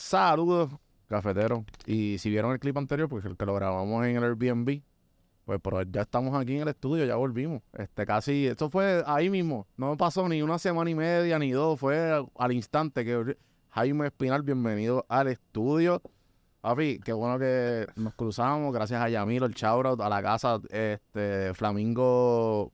Saludos, cafetero. Y si vieron el clip anterior, pues el que lo grabamos en el Airbnb, pues pero ya estamos aquí en el estudio, ya volvimos. Este casi, esto fue ahí mismo. No pasó ni una semana y media ni dos, fue al instante que Jaime Espinal, bienvenido al estudio. Papi, qué bueno que nos cruzamos, gracias a Yamilo, el shoutout, a la casa este Flamingo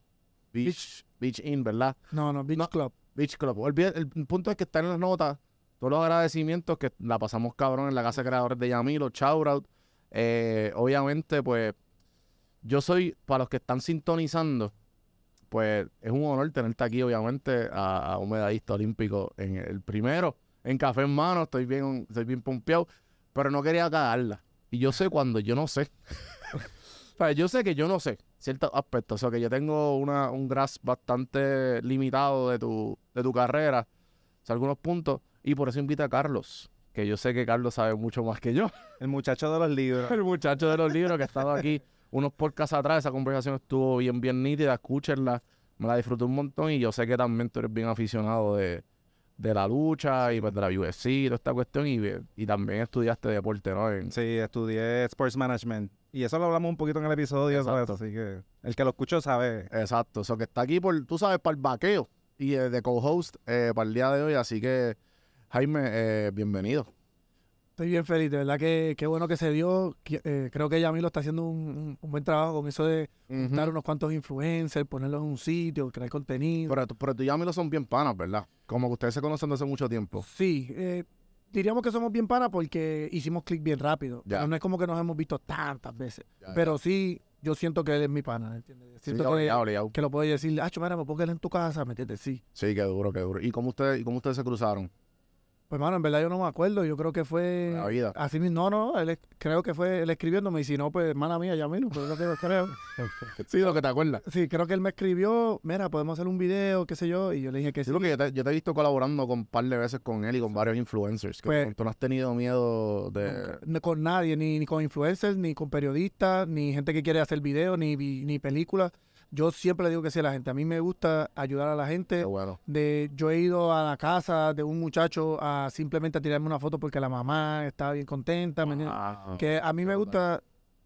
Beach, Beach Inn, ¿verdad? No, no, Beach No. Club. Beach Club. El, punto es que está en las notas todos los agradecimientos que la pasamos cabrón en la casa de creadores de Yamilo, shoutout. Eh, obviamente, pues, yo soy, para los que están sintonizando, pues es un honor tenerte aquí, obviamente, a, a un medallista olímpico en el primero, en Café en Mano, estoy bien, estoy bien pompeado, pero no quería cagarla. Y yo sé cuando yo no sé. O yo sé que yo no sé ciertos aspectos, o sea, que yo tengo una, un grasp bastante limitado de tu, de tu carrera, o sea, algunos puntos, y por eso invita a Carlos, que yo sé que Carlos sabe mucho más que yo. El muchacho de los libros. El muchacho de los libros que ha estado aquí unos podcasts atrás, esa conversación estuvo bien, bien nítida, escúchenla, me la disfruté un montón y yo sé que también tú eres bien aficionado de, de la lucha y pues de la UFC y toda esta cuestión y, y también estudiaste deporte, ¿no? En- Sí, estudié Sports Management. Y eso lo hablamos un poquito en el episodio, ¿sabes? Exacto. Así que el que lo escuchó sabe. Exacto, eso que está aquí por, tú sabes, para el vaqueo y de co-host eh, para el día de hoy, así que Jaime, eh, bienvenido. Estoy bien feliz, de verdad que qué bueno que se dio. Que- eh, creo que Yamilo está haciendo un, buen trabajo con eso de dar unos cuantos influencers, ponerlos en un sitio, crear contenido. Pero, tú- pero tú y Yamilo son bien panas, ¿verdad? Como que ustedes se conocen desde hace mucho tiempo. Sí, eh, diríamos que somos bien panas porque hicimos clic bien rápido. Ya. Pero no es como que nos hemos visto tantas veces. Ya, Pero sí, yo siento que él es mi pana, ¿entiendes? Sí, Siento que, obligado, obligado. que lo puedo decir, ah, mira, me puedo quedar en tu casa, ¿me entiendes? Sí. Sí, qué duro, qué duro. ¿Y cómo ustedes, y cómo ustedes se cruzaron? Pues, mano, en verdad yo no me acuerdo. Yo creo que fue... La vida. Así mismo, no, no, él creo que fue él escribiéndome y si no, pues, mala mía, pero lo que yo creo. Sí, lo que te acuerdas. Sí, creo que él me escribió, mira, podemos hacer un video, qué sé yo, y yo le dije que Sí, sí. porque yo te, yo te he visto colaborando con un par de veces con él y con varios influencers. Que Pues- tú no has tenido miedo de... Ni con nadie, ni, ni con influencers, ni con periodistas, ni gente que quiere hacer videos, ni, ni películas. Yo siempre le digo que sí a la gente. A mí me gusta ayudar a la gente. Bueno. De, yo he ido a la casa de un muchacho a simplemente a tirarme una foto porque la mamá estaba bien contenta. Ah, que a mí me gusta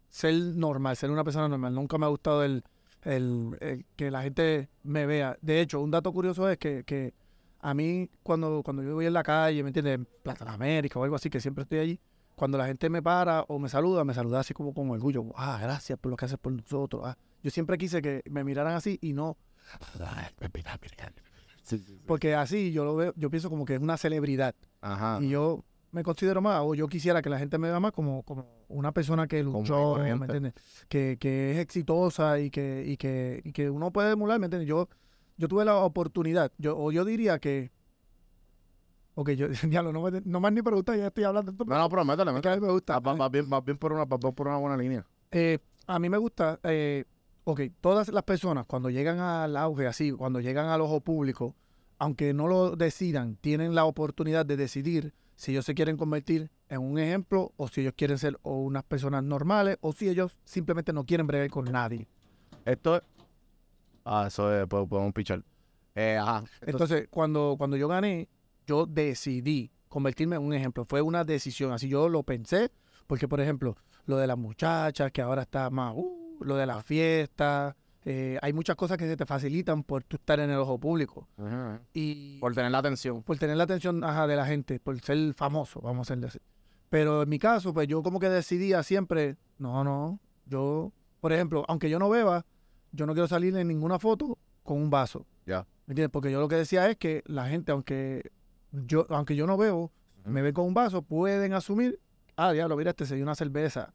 ser normal, ser una persona normal. Nunca me ha gustado el, el- el que la gente me vea. De hecho, un dato curioso es que, que a mí cuando, cuando yo voy en la calle, ¿me entiendes? En Plaza de la América o algo así, que siempre estoy allí, cuando la gente me para o me saluda, me saluda así como con orgullo. Ah, gracias por lo que haces por nosotros. Ah, yo siempre quise que me miraran así y no, porque así yo lo veo, yo pienso como que es una celebridad. Ajá. Y yo me considero más, o yo quisiera que la gente me vea más como, como una persona que luchó, ¿me entiendes? Que, que es exitosa y que, y que, y que uno puede emular, ¿me entiendes? Yo, yo tuve la oportunidad, yo, o yo diría que, ok, yo, diablo, no, me, no han ni preguntado, ya estoy hablando. No, no, pero métele. mí me gusta. Vas, vas bien, vas bien por una, por una buena línea. Eh, a mí me gusta, eh, ok, todas las personas cuando llegan al auge así, cuando llegan al ojo público, aunque no lo decidan, tienen la oportunidad de decidir si ellos se quieren convertir en un ejemplo o si ellos quieren ser o unas personas normales o si ellos simplemente no quieren bregar con nadie. Esto es... Ah, eso es, pod- podemos pichar. Eh, ajá. Entonces, Entonces, cuando, cuando yo gané, yo decidí convertirme en un ejemplo. Fue una decisión, así yo lo pensé, porque por ejemplo, lo de las muchachas, que ahora está más, uh, lo de la fiesta, eh, hay muchas cosas que se te facilitan por tú estar en el ojo público. Y por tener la atención. por tener la atención ajá, de la gente, por ser famoso, vamos a así. Pero en mi caso, pues yo como que decidía siempre, no, no, yo, por ejemplo, aunque yo no beba, yo no quiero salir en ninguna foto con un vaso. Ya. ¿Me entiendes? Porque yo lo que decía es que la gente, aunque yo, aunque yo no bebo, me ve con un vaso, pueden asumir, ah, diablo, mira, este se dio una cerveza.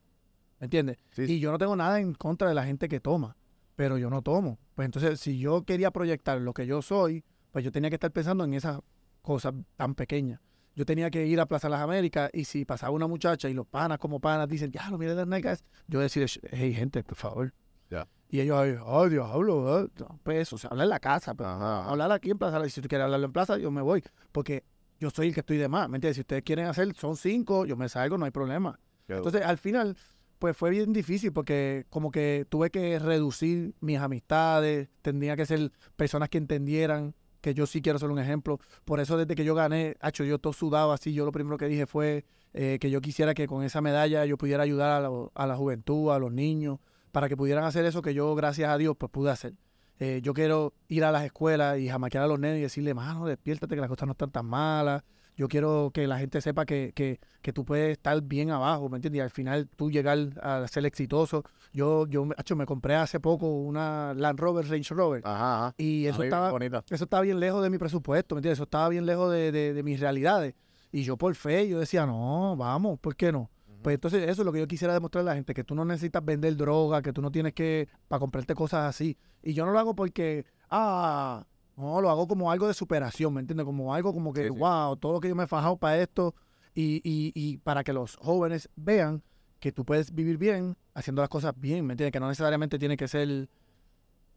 ¿Me entiendes? Sí, Y yo no tengo nada en contra de la gente que toma, pero yo no tomo. Pues entonces, si yo quería proyectar lo que yo soy, pues yo tenía que estar pensando en esas cosas tan pequeñas. Yo tenía que ir a Plaza Las Américas y si pasaba una muchacha y los panas como panas dicen, ya, lo mira las nalgas, yo decía, hey, gente, por favor. Ya. Y ellos, ay, ay, diablo, ¿eh? No, pues eso, o sea, habla en la casa, pues, Ajá, ajá. hablar aquí en Plaza, si tú quieres hablarlo en Plaza, yo me voy, porque yo soy el que estoy de más, ¿me entiendes? Si ustedes quieren hacer, son cinco, yo me salgo, no hay problema. Entonces, al final, pues fue bien difícil porque como que tuve que reducir mis amistades, tenía que ser personas que entendieran que yo sí quiero ser un ejemplo. Por eso desde que yo gané, hecho yo todo sudado así, yo lo primero que dije fue eh, que yo quisiera que con esa medalla yo pudiera ayudar a, la- a la juventud, a los niños, para que pudieran hacer eso que yo, gracias a Dios, pues pude hacer. Eh, yo quiero ir a las escuelas y jamaquear a los nenes y decirle, mano, despiértate que las cosas no están tan malas. Yo quiero que la gente sepa que, que, que tú puedes estar bien abajo, ¿me entiendes? Y al final tú llegar a ser exitoso. Yo, yo hecho, me compré hace poco una Land Rover, Range Rover. Ajá, ajá. Y eso estaba, bonita. eso estaba bien lejos de mi presupuesto, ¿me entiendes? Eso estaba bien lejos de, de- de mis realidades. Y yo por fe, yo decía, no, vamos, ¿por qué no? Pues entonces eso es lo que yo quisiera demostrarle a la gente, que tú no necesitas vender droga, que tú no tienes que, para comprarte cosas así. Y yo no lo hago porque, ah, no, lo hago como algo de superación, ¿me entiendes? Como algo como que, Sí, sí. wow, todo lo que yo me he fajado para esto y, y, y para que los jóvenes vean que tú puedes vivir bien haciendo las cosas bien, ¿me entiendes? Que no necesariamente tiene que ser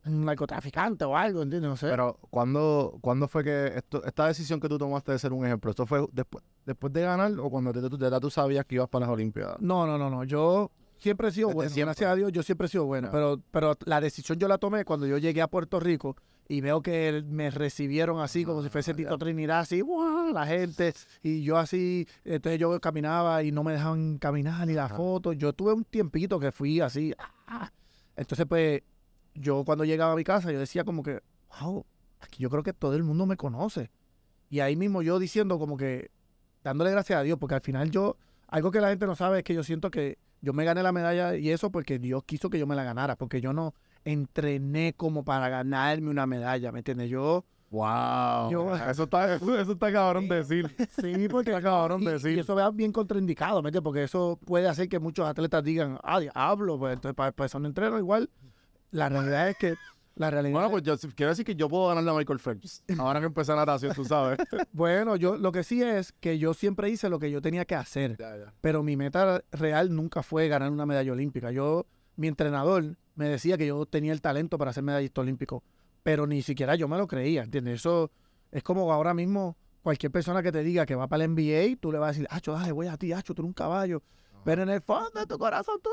un narcotraficante o algo, ¿entiendes? No sé. Pero, ¿cuándo, ¿cuándo fue que esto, esta decisión que tú tomaste de ser un ejemplo, esto fue después, después de ganar o cuando de, de verdad tú sabías que ibas para las Olimpiadas? No, no, no, no. Yo siempre he sido Desde bueno. siempre. Gracias a Dios, yo siempre he sido bueno. Ya. Pero, pero la decisión yo la tomé cuando yo llegué a Puerto Rico y veo que me recibieron así como si fuese Ah, Tito ya. Trinidad, así, ¡guau! la gente. Y yo así, entonces yo caminaba y no me dejaban caminar ni la Ajá. foto. Yo tuve un tiempito que fui así. ¡ah! Entonces, pues, yo cuando llegaba a mi casa, yo decía como que, wow, aquí yo creo que todo el mundo me conoce. Y ahí mismo yo diciendo como que, dándole gracias a Dios, porque al final yo, algo que la gente no sabe es que yo siento que yo me gané la medalla y eso porque Dios quiso que yo me la ganara, porque yo no entrené como para ganarme una medalla, ¿me entiendes? Yo, Wow. Yo- eso está, eso está cabrón decir. sí, porque Está cabrón y, decir. y eso vea bien contraindicado, ¿me entiendes? Porque eso puede hacer que muchos atletas digan, ah, diablo, pues entonces para, para eso no entreno igual. La realidad es que, la realidad Bueno, pues yo quiero decir que yo puedo ganarle a Michael Phelps. Ahora que empecé natación, tú sabes. Bueno, yo lo que sí es que yo siempre hice lo que yo tenía que hacer, ya, ya. pero mi meta real nunca fue ganar una medalla olímpica. Yo, mi entrenador me decía que yo tenía el talento para ser medallista olímpico, pero ni siquiera yo me lo creía, ¿entiendes? Eso es como ahora mismo cualquier persona que te diga que va para el NBA, tú le vas a decir, Acho, dale, voy a ti, Acho, tú eres un caballo. Pero en el fondo de tu corazón tú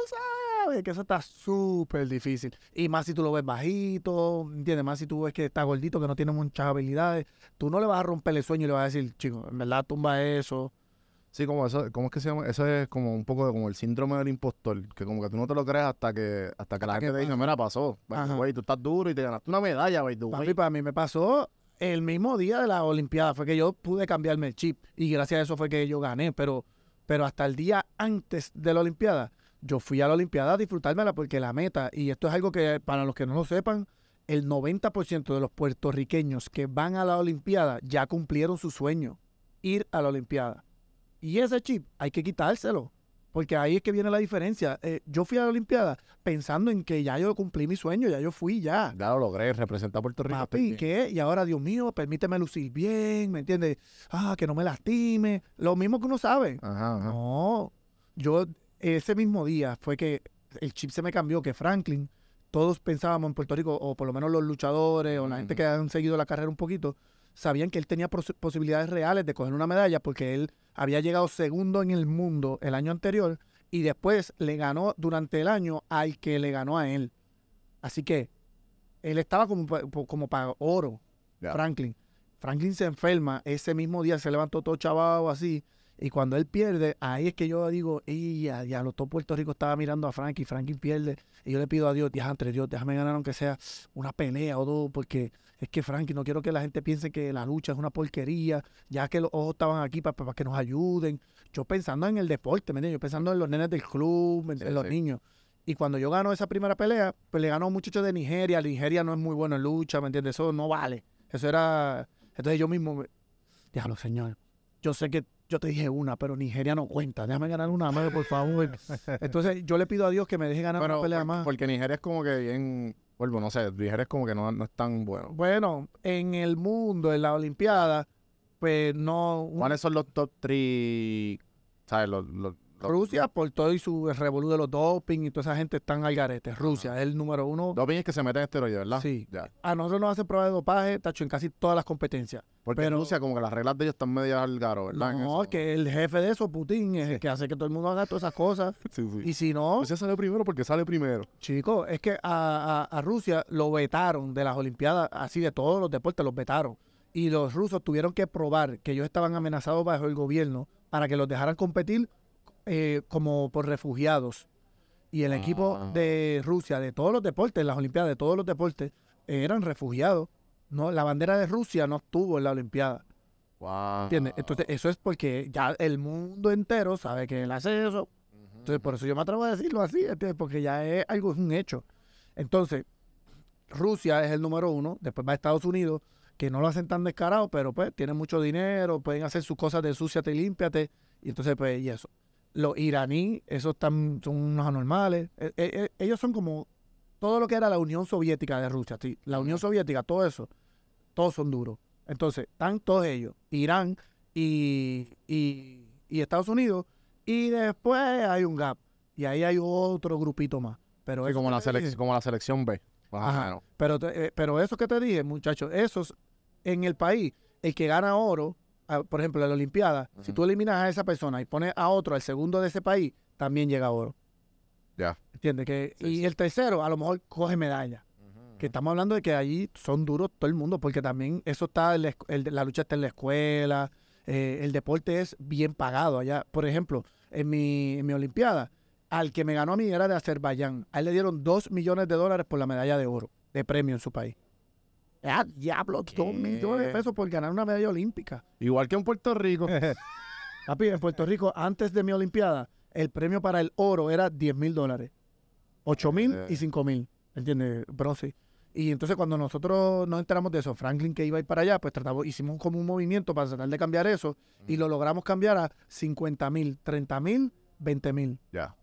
sabes que eso está súper difícil. Y más si tú lo ves bajito, ¿entiendes? Más si tú ves que está gordito, que no tiene muchas habilidades. Tú no le vas a romper el sueño y le vas a decir, chico, en verdad tumba eso. Sí, como eso, ¿cómo es que se llama? Eso es como un poco de como el síndrome del impostor, que como que tú no te lo crees hasta que hasta que la gente te dice, mira, pasó. Ajá. Güey, tú estás duro y te ganaste una medalla, güey. tú, Papi, para mí me pasó el mismo día de la Olimpiada. Fue que yo pude cambiarme el chip. Y gracias a eso fue que yo gané. Pero, pero hasta el día antes de la Olimpiada, yo fui a la Olimpiada a disfrutármela porque la meta, y esto es algo que para los que no lo sepan, el 90% de los puertorriqueños que van a la Olimpiada ya cumplieron su sueño, ir a la Olimpiada. Y ese chip hay que quitárselo. Porque ahí es que viene la diferencia. Eh, yo fui a la Olimpiada pensando en que ya yo cumplí mi sueño, ya yo fui ya. Ya lo logré, representar a Puerto Rico. Papi, bien. ¿qué? Y ahora, Dios mío, permíteme lucir bien, ¿me entiendes? Ah, que no me lastime. Lo mismo que uno sabe. Ajá, ajá. No, yo ese mismo día fue que el chip se me cambió, que Franklin, todos pensábamos en Puerto Rico, o por lo menos los luchadores, o la gente que han seguido la carrera un poquito, sabían que él tenía pos- posibilidades reales de coger una medalla porque él había llegado segundo en el mundo el año anterior y después le ganó durante el año al que le ganó a él. Así que él estaba como, como para oro. Franklin. Franklin se enferma, ese mismo día se levantó todo chavado así. Y cuando él pierde, ahí es que yo digo, y ya, ya, todo Puerto Rico estaba mirando a Franklin, Franklin pierde. Y yo le pido a Dios, entre Dios, déjame ganar aunque sea una pelea o dos, porque es que Franklin, no quiero que la gente piense que la lucha es una porquería, ya que los ojos estaban aquí para que nos ayuden. Yo pensando en el deporte, ¿me entiendes? Yo pensando en los nenes del club, en, Sí, en los sí. niños. Y cuando yo gano esa primera pelea, pues le ganó a un muchacho de Nigeria. Nigeria no es muy bueno en lucha, ¿me entiendes? Eso no vale. Eso era... Entonces yo mismo, déjalo, señor. Yo sé que yo te dije una, pero Nigeria no cuenta. Déjame ganar una más, por favor. Entonces yo le pido a Dios que me deje ganar Pero una pelea por- más. porque Nigeria es como que bien, vuelvo, no sé, Nigeria es como que no, no es tan bueno. Bueno, en el mundo, en la Olimpiada, pues no... ¿Cuáles son los top 3? ¿Sabes? Los, los, los- Rusia, por todo y su revolú de los doping y toda esa gente están al garete. Rusia es el número uno. Doping es que se meten esteroides, ¿verdad? Sí. A nosotros nos hacen pruebas de dopaje, tacho, en casi todas las competencias. Porque Pero- en Rusia como que las reglas de ellos están medio al garo, ¿verdad? No, eso. que el jefe de eso, Putin, es el que hace que todo el mundo haga todas esas cosas. Sí, sí. Y si no, Rusia sale primero porque sale primero. chicos, es que a, a- a Rusia lo vetaron de las Olimpiadas, así de todos los deportes, los vetaron. y los rusos tuvieron que probar que ellos estaban amenazados bajo el gobierno para que los dejaran competir eh, como por refugiados. Y el equipo Ah. de Rusia, de todos los deportes, las Olimpiadas, de todos los deportes, eran refugiados. No, la bandera de Rusia no estuvo en la Olimpiada. Wow. ¿Entiendes? Entonces, eso es porque ya el mundo entero sabe que él hace eso. Entonces, por eso yo me atrevo a decirlo así, ¿entiendes? porque ya es algo, es un hecho. Entonces, Rusia es el número uno, después va Estados Unidos, que no lo hacen tan descarado, pero pues tienen mucho dinero, pueden hacer sus cosas de súciate y límpiate, y entonces pues, y eso. Los iraní, esos están, son unos anormales. Eh, eh, eh, ellos son como todo lo que era la Unión Soviética de Rusia, sí. La Unión Soviética, todo eso, todos son duros. Entonces, están todos ellos, Irán y, y, y Estados Unidos, y después hay un gap, y ahí hay otro grupito más. Pero Sí, como, la dije- como la selección B. Ajá. pero, te- eh, pero eso que te dije, muchachos, esos en el país, el que gana oro, por ejemplo, en la Olimpiada, si tú eliminas a esa persona y pones a otro, al segundo de ese país, también llega oro. Ya. ¿Entiendes? Que, Sí, y sí. el tercero, a lo mejor coge medalla. Que estamos hablando de que allí son duros todo el mundo, porque también eso está, en la, escu- el- la lucha está en la escuela, eh, el deporte es bien pagado allá. Por ejemplo, en mi, en mi Olimpiada, al que me ganó a mí era de Azerbaiyán. A él le dieron dos millones de dólares por la medalla de oro, de premio en su país. Ah, diablo, dos millones de pesos por ganar una medalla olímpica. Igual que en Puerto Rico. Papi, en Puerto Rico, antes de mi Olimpiada, el premio para el oro era 10 mil dólares. 8 mil y Eh. 5 mil. ¿Entiendes? Bronce. Y entonces cuando nosotros nos enteramos de eso, Franklin que iba a ir para allá, pues tratamos, hicimos como un movimiento para tratar de cambiar eso y lo logramos cambiar a 50 mil, 30 mil, 20 mil. Ya.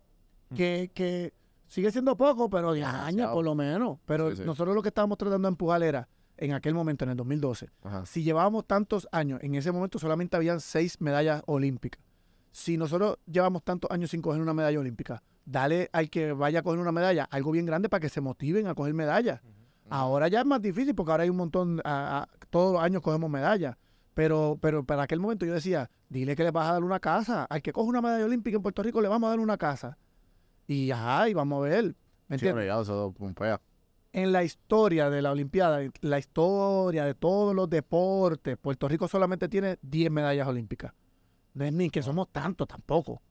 Que, que sigue siendo poco, pero de año Demasiado. por lo menos. Pero Sí, sí. nosotros lo que estábamos tratando de empujar era, en aquel momento, en el 2012, Ajá. si llevábamos tantos años, en ese momento solamente habían seis medallas olímpicas. Si nosotros llevamos tantos años sin coger una medalla olímpica, dale al que vaya a coger una medalla algo bien grande para que se motiven a coger medallas. Ahora ya es más difícil porque ahora hay un montón, a- a- todos los años cogemos medallas. Pero, pero para aquel momento yo decía, dile que le vas a dar una casa. Al que coge una medalla olímpica en Puerto Rico le vamos a dar una casa. Y ajá, y vamos a ver. ¿Me Sí, eso en la historia de la Olimpiada, la historia de todos los deportes, Puerto Rico solamente tiene 10 medallas olímpicas. No es ni que somos tantos tampoco.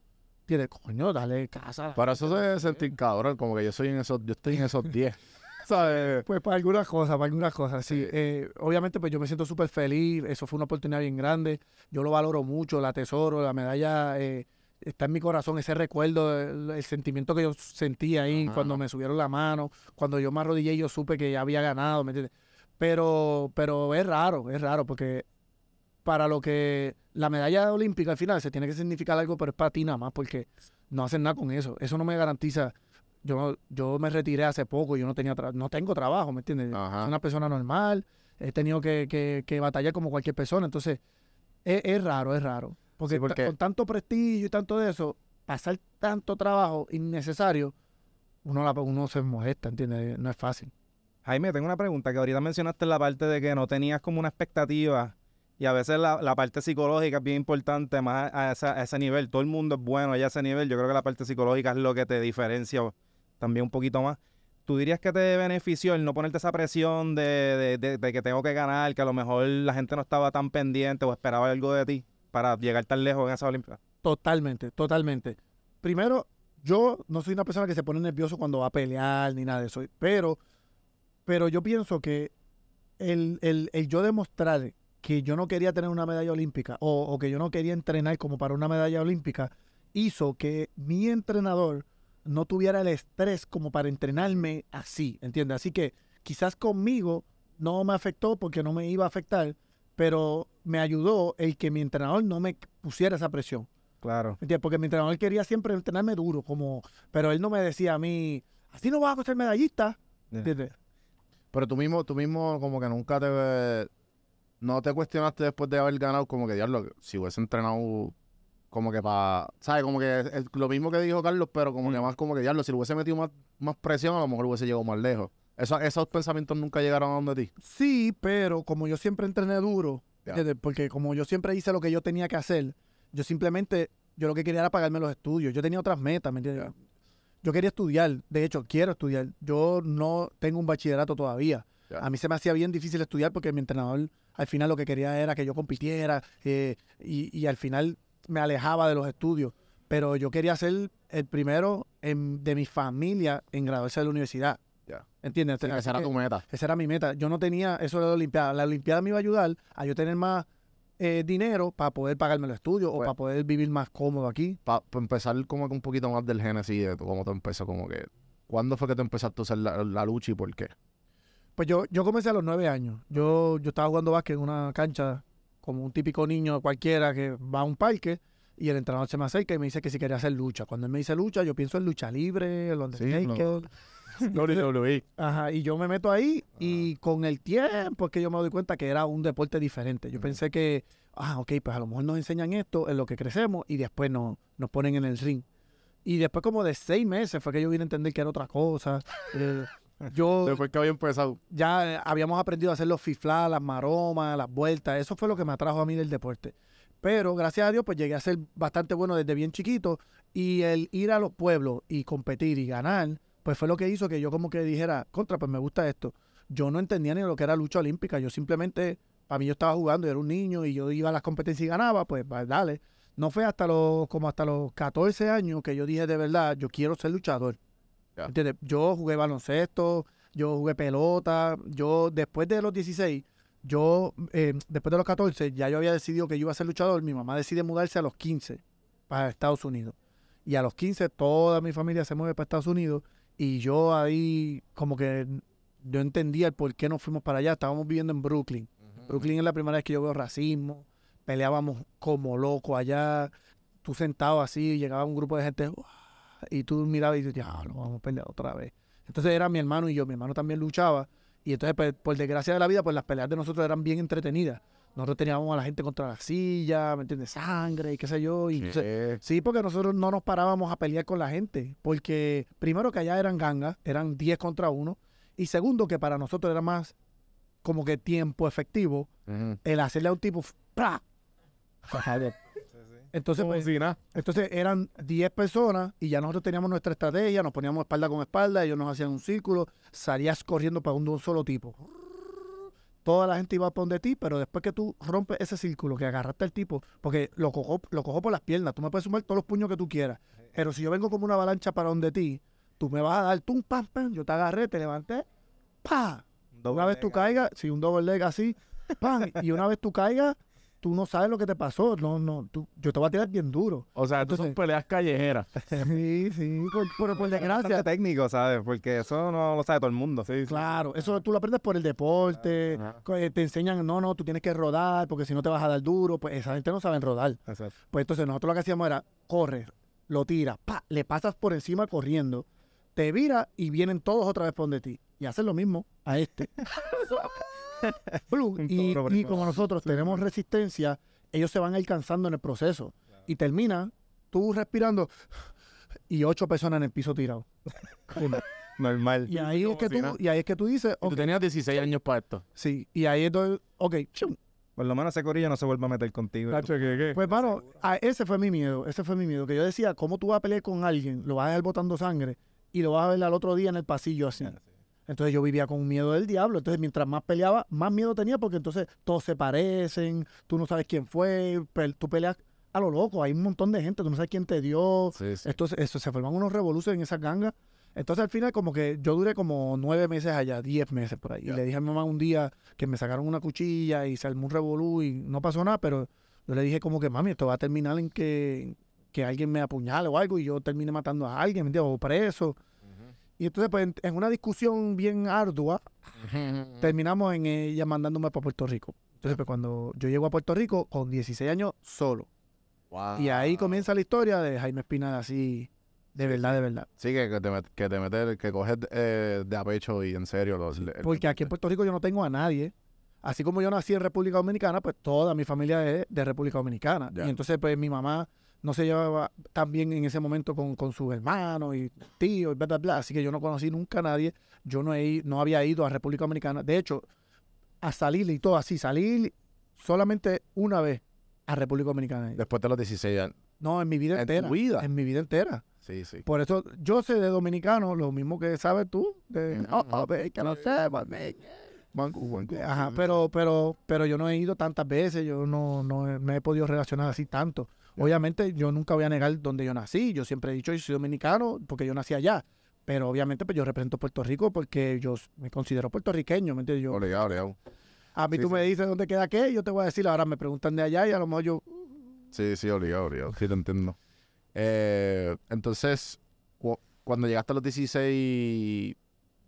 Tiene, coño, dale casa. Para eso se sentir cabrón, como que yo soy en esos, yo estoy en esos 10. ¿Sabes? Pues para algunas cosas, para algunas cosas, sí. Eh, obviamente, pues yo me siento súper feliz. Eso fue una oportunidad bien grande. Yo lo valoro mucho, la tesoro, la medalla eh, está en mi corazón. Ese recuerdo, el, el sentimiento que yo sentí ahí Ajá. cuando me subieron la mano, cuando yo me arrodillé y yo supe que ya había ganado, ¿me entiendes? Pero, pero es raro, es raro, porque para lo que la medalla olímpica al final se tiene que significar algo, pero es para ti nada más, porque no hacen nada con eso. Eso no me garantiza. Yo, yo me retiré hace poco, yo no tenía tra- no tengo trabajo, ¿me entiendes? Ajá. Soy una persona normal, he tenido que, que- que batallar como cualquier persona, entonces es, es raro, es raro. Porque, Sí, porque- ta- con tanto prestigio y tanto de eso, pasar tanto trabajo innecesario, uno, la, uno se molesta, ¿entiendes? No es fácil. Jaime, tengo una pregunta que ahorita mencionaste la parte de que no tenías como una expectativa y a veces la, la parte psicológica es bien importante más a, esa- a ese nivel. Todo el mundo es bueno allá a ese nivel. Yo creo que la parte psicológica es lo que te diferencia también un poquito más. ¿Tú dirías que te benefició el no ponerte esa presión de, de- de- que tengo que ganar, que a lo mejor la gente no estaba tan pendiente o esperaba algo de ti para llegar tan lejos en esa Olimpiada? Totalmente, totalmente. Primero, yo no soy una persona que se pone nervioso cuando va a pelear ni nada de eso, pero, pero yo pienso que el, el- el yo demostrar que yo no quería tener una medalla olímpica o, o que yo no quería entrenar como para una medalla olímpica hizo que mi entrenador no tuviera el estrés como para entrenarme así, ¿entiendes? Así que quizás conmigo no me afectó porque no me iba a afectar, pero me ayudó el que mi entrenador no me pusiera esa presión. Claro. ¿Entiendes? Porque mi entrenador quería siempre entrenarme duro, como, pero él no me decía a mí, así no vas a ser medallista. ¿Entiendes? Pero tú mismo, tú mismo como que nunca te... No te cuestionaste después de haber ganado como que, diablo, si hubiese entrenado como que para... ¿Sabes? Como que es, lo mismo que dijo Carlos, pero como que más como que, diablo, si le hubiese metido más, más presión, a lo mejor hubiese llegado más lejos. Eso- esos pensamientos nunca llegaron a donde ti. Sí, pero como yo siempre entrené duro, porque como yo siempre hice lo que yo tenía que hacer, yo simplemente, yo lo que quería era pagarme los estudios. Yo tenía otras metas, ¿me entiendes? Yo quería estudiar, de hecho, quiero estudiar. Yo no tengo un bachillerato todavía. A mí se me hacía bien difícil estudiar porque mi entrenador al final lo que quería era que yo compitiera eh, y, y al final me alejaba de los estudios. Pero yo quería ser el primero en- de mi familia en graduarse de la universidad. Ya. ¿Entiendes? Sí, esa era tu meta. esa era mi meta. Yo no tenía eso de la Olimpiada. La Olimpiada me iba a ayudar a yo tener más eh, dinero para poder pagarme los estudios o Pues- para poder vivir más cómodo aquí. Para empezar como que un poquito más del génesis de cómo te empezó, como que... ¿Cuándo fue que te empezaste a hacer la, la lucha y por qué? Pues yo, yo comencé a los nueve años. Yo, yo estaba jugando básquet en una cancha como un típico niño cualquiera que va a un parque y el entrenador se me acerca y me dice que si quería hacer lucha. Cuando él me dice lucha, yo pienso en lucha libre, el Undertaker. WWE. Ajá, y yo me meto ahí y con el tiempo es que yo me doy cuenta que era un deporte diferente. Yo Ujú. pensé que, ah, ok, pues a lo mejor nos enseñan esto en lo que crecemos y después nos, nos ponen en el ring. Y después como de seis meses fue que yo vine a entender que era otra cosa. Yo Después que había empezado. ya eh, habíamos aprendido a hacer los fiflas, las maromas, las vueltas. Eso fue lo que me atrajo a mí del deporte. Pero gracias a Dios, pues llegué a ser bastante bueno desde bien chiquito. Y el ir a los pueblos y competir y ganar, pues fue lo que hizo que yo como que dijera, contra, pues me gusta esto. Yo no entendía ni lo que era lucha olímpica. Yo simplemente, para mí yo estaba jugando, yo era un niño y yo iba a las competencias y ganaba, pues, pues, dale. No fue hasta los, como hasta los 14 años que yo dije de verdad, yo quiero ser luchador. Ya. ¿Entiendes? Yo jugué baloncesto, yo jugué pelota, yo después de los 16, yo, eh, después de los 14, ya yo había decidido que yo iba a ser luchador. Mi mamá decide mudarse a los 15 para Estados Unidos. Y a los 15 toda mi familia se mueve para Estados Unidos y yo ahí como que yo entendía el por qué nos fuimos para allá. Estábamos viviendo en Brooklyn. Brooklyn es la primera vez que yo veo racismo. Peleábamos como locos allá. Tú sentado así, llegaba un grupo de gente "Uah", y tú mirabas y dices, ya, lo vamos a pelear otra vez. Entonces era mi hermano y yo. Mi hermano también luchaba. Y entonces, pues, por desgracia de la vida, pues las peleas de nosotros eran bien entretenidas. Nosotros teníamos a la gente contra la silla, ¿me entiendes? Sangre y qué sé yo. Y entonces, ¿Qué? Sí, porque nosotros no nos parábamos a pelear con la gente. Porque primero que allá eran gangas, eran 10 contra 1. Y segundo que para nosotros era más como que tiempo efectivo el hacerle a un tipo ¡pra! Entonces, pues, entonces eran 10 personas y ya nosotros teníamos nuestra estrategia, nos poníamos espalda con espalda, ellos nos hacían un círculo, salías corriendo para un, de un solo tipo. Toda la gente iba por donde ti, pero después que tú rompes ese círculo, que agarraste al tipo, porque lo cojo, lo cojo por las piernas, tú me puedes sumar todos los puños que tú quieras, pero si yo vengo como una avalancha para donde ti, tú me vas a dar tum, pam, pam, yo te agarré, te levanté, pa, una vez tú caigas, si un double leg así, pam, y una vez tú caigas, tú no sabes lo que te pasó, no, no, tú, yo te voy a tirar bien duro. O sea, estos son Entonces- peleas callejeras. Sí, sí, por, por, por Bastante desgracia. técnico, ¿sabes? Porque eso no lo sabe todo el mundo. Sí, Claro, eso tú lo aprendes por el deporte, Ajá. eh, te enseñan, no, no, tú tienes que rodar porque si no te vas a dar duro, pues esa gente no sabe rodar. Exacto. Pues entonces nosotros lo que hacíamos era, corre, lo tiras, pa, le pasas por encima corriendo, te vira y vienen todos otra vez por donde ti. Y haces lo mismo a este. Y, y como nosotros tenemos resistencia, ellos se van alcanzando en el proceso. Y termina tú respirando y ocho personas en el piso tirado. Normal. Y ahí es que tú, y ahí es que tú dices, Y ok, tú tenías 16 años para esto. sí, y ahí es donde, ok, chum. Por lo menos ese corillo no se vuelve a meter contigo. Pues, mano, a- ese fue mi miedo, ese fue mi miedo, que yo decía, ¿cómo tú vas a pelear con alguien? Lo vas a dejar botando sangre y lo vas a ver al otro día en el pasillo así. Entonces yo vivía con un miedo del diablo. Entonces mientras más peleaba, más miedo tenía porque entonces todos se parecen, tú no sabes quién fue, tú peleas a lo loco, hay un montón de gente, tú no sabes quién te dio. Sí, sí. Entonces eso, se forman unos revoluciones en esas gangas. Entonces al final como que yo duré como nueve meses allá, diez meses por ahí. Y le dije a mi mamá un día que me sacaron una cuchilla y se armó un revolú y no pasó nada, pero yo le dije como que mami, esto va a terminar en que, que alguien me apuñale o algo y yo termine matando a alguien, ¿me entiendes? O preso. Y entonces, pues, en, en una discusión bien ardua, terminamos en ella mandándome para Puerto Rico. Entonces, pues, cuando yo llego a Puerto Rico con 16 años solo. Wow. Y ahí comienza la historia de Jaime Espinal así, de verdad, de verdad. Sí, que, que te, met- que te metes, que coges eh, de a pecho y en serio. Los, el- Porque aquí en Puerto Rico yo no tengo a nadie. Así como yo nací en República Dominicana, pues toda mi familia es de República Dominicana. Y entonces, pues mi mamá no se llevaba tan bien en ese momento con, con sus hermanos y tíos y bla, bla, bla. Así que yo no conocí nunca a nadie. Yo no, he, no había ido a República Dominicana. De hecho, a salir y todo así, salir solamente una vez a República Dominicana. Después de los 16 años. No, en mi vida ¿En tu entera. vida? En mi vida entera. Sí, sí. Por eso yo sé de dominicano lo mismo que sabes tú. De, Ujú. oh, oh, que no Vancouver. Ajá, pero, pero, pero yo no he ido tantas veces, yo no, no me he podido relacionar así tanto. Obviamente, yo nunca voy a negar dónde yo nací. Yo siempre he dicho, yo soy dominicano porque yo nací allá. Pero obviamente, pues yo represento Puerto Rico porque yo me considero puertorriqueño, ¿me entiendes? Yo, Obligado, obligado. a mí sí, tú me dices dónde queda qué, yo te voy a decir, ahora me preguntan de allá y a lo mejor yo, Sí, sí, obligado, obligado. Sí, te entiendo. Eh, entonces, cu- cuando llegaste a los 16,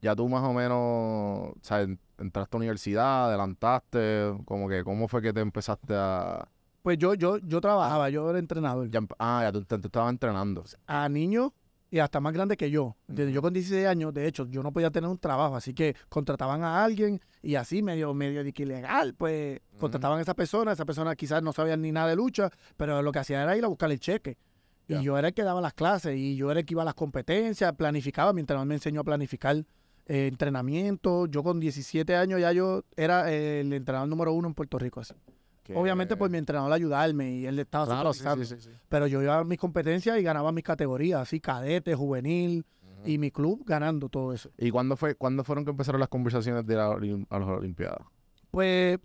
ya tú más o menos, o sea, en- entraste a universidad, adelantaste, como que, ¿cómo fue que te empezaste a... pues yo, yo, yo trabajaba, yo era entrenador. ya ah, ya tú, tú estabas entrenando. a niños y hasta más grandes que yo. ¿entiendes? Yo con 16 años, de hecho, yo no podía tener un trabajo, así que contrataban a alguien y así medio, medio de que ilegal, pues contrataban a esa persona, esa persona quizás no sabía ni nada de lucha, pero lo que hacía era ir a buscar el cheque. Y yo era el que daba las clases y yo era el que iba a las competencias, planificaba, mi entrenador me enseñó a planificar eh, entrenamiento. Yo con 17 años ya yo era eh, el entrenador número uno en Puerto Rico. así. Que- Obviamente por mi entrenador ayudarme y él estaba Claro, supervisando. sí, sí, sí. Pero yo iba a mis competencias y ganaba mis categorías, así cadete, juvenil, y mi club ganando todo eso. ¿Y cuándo, fue, cuándo fueron que empezaron las conversaciones de ir a, las Olimpiadas? Pues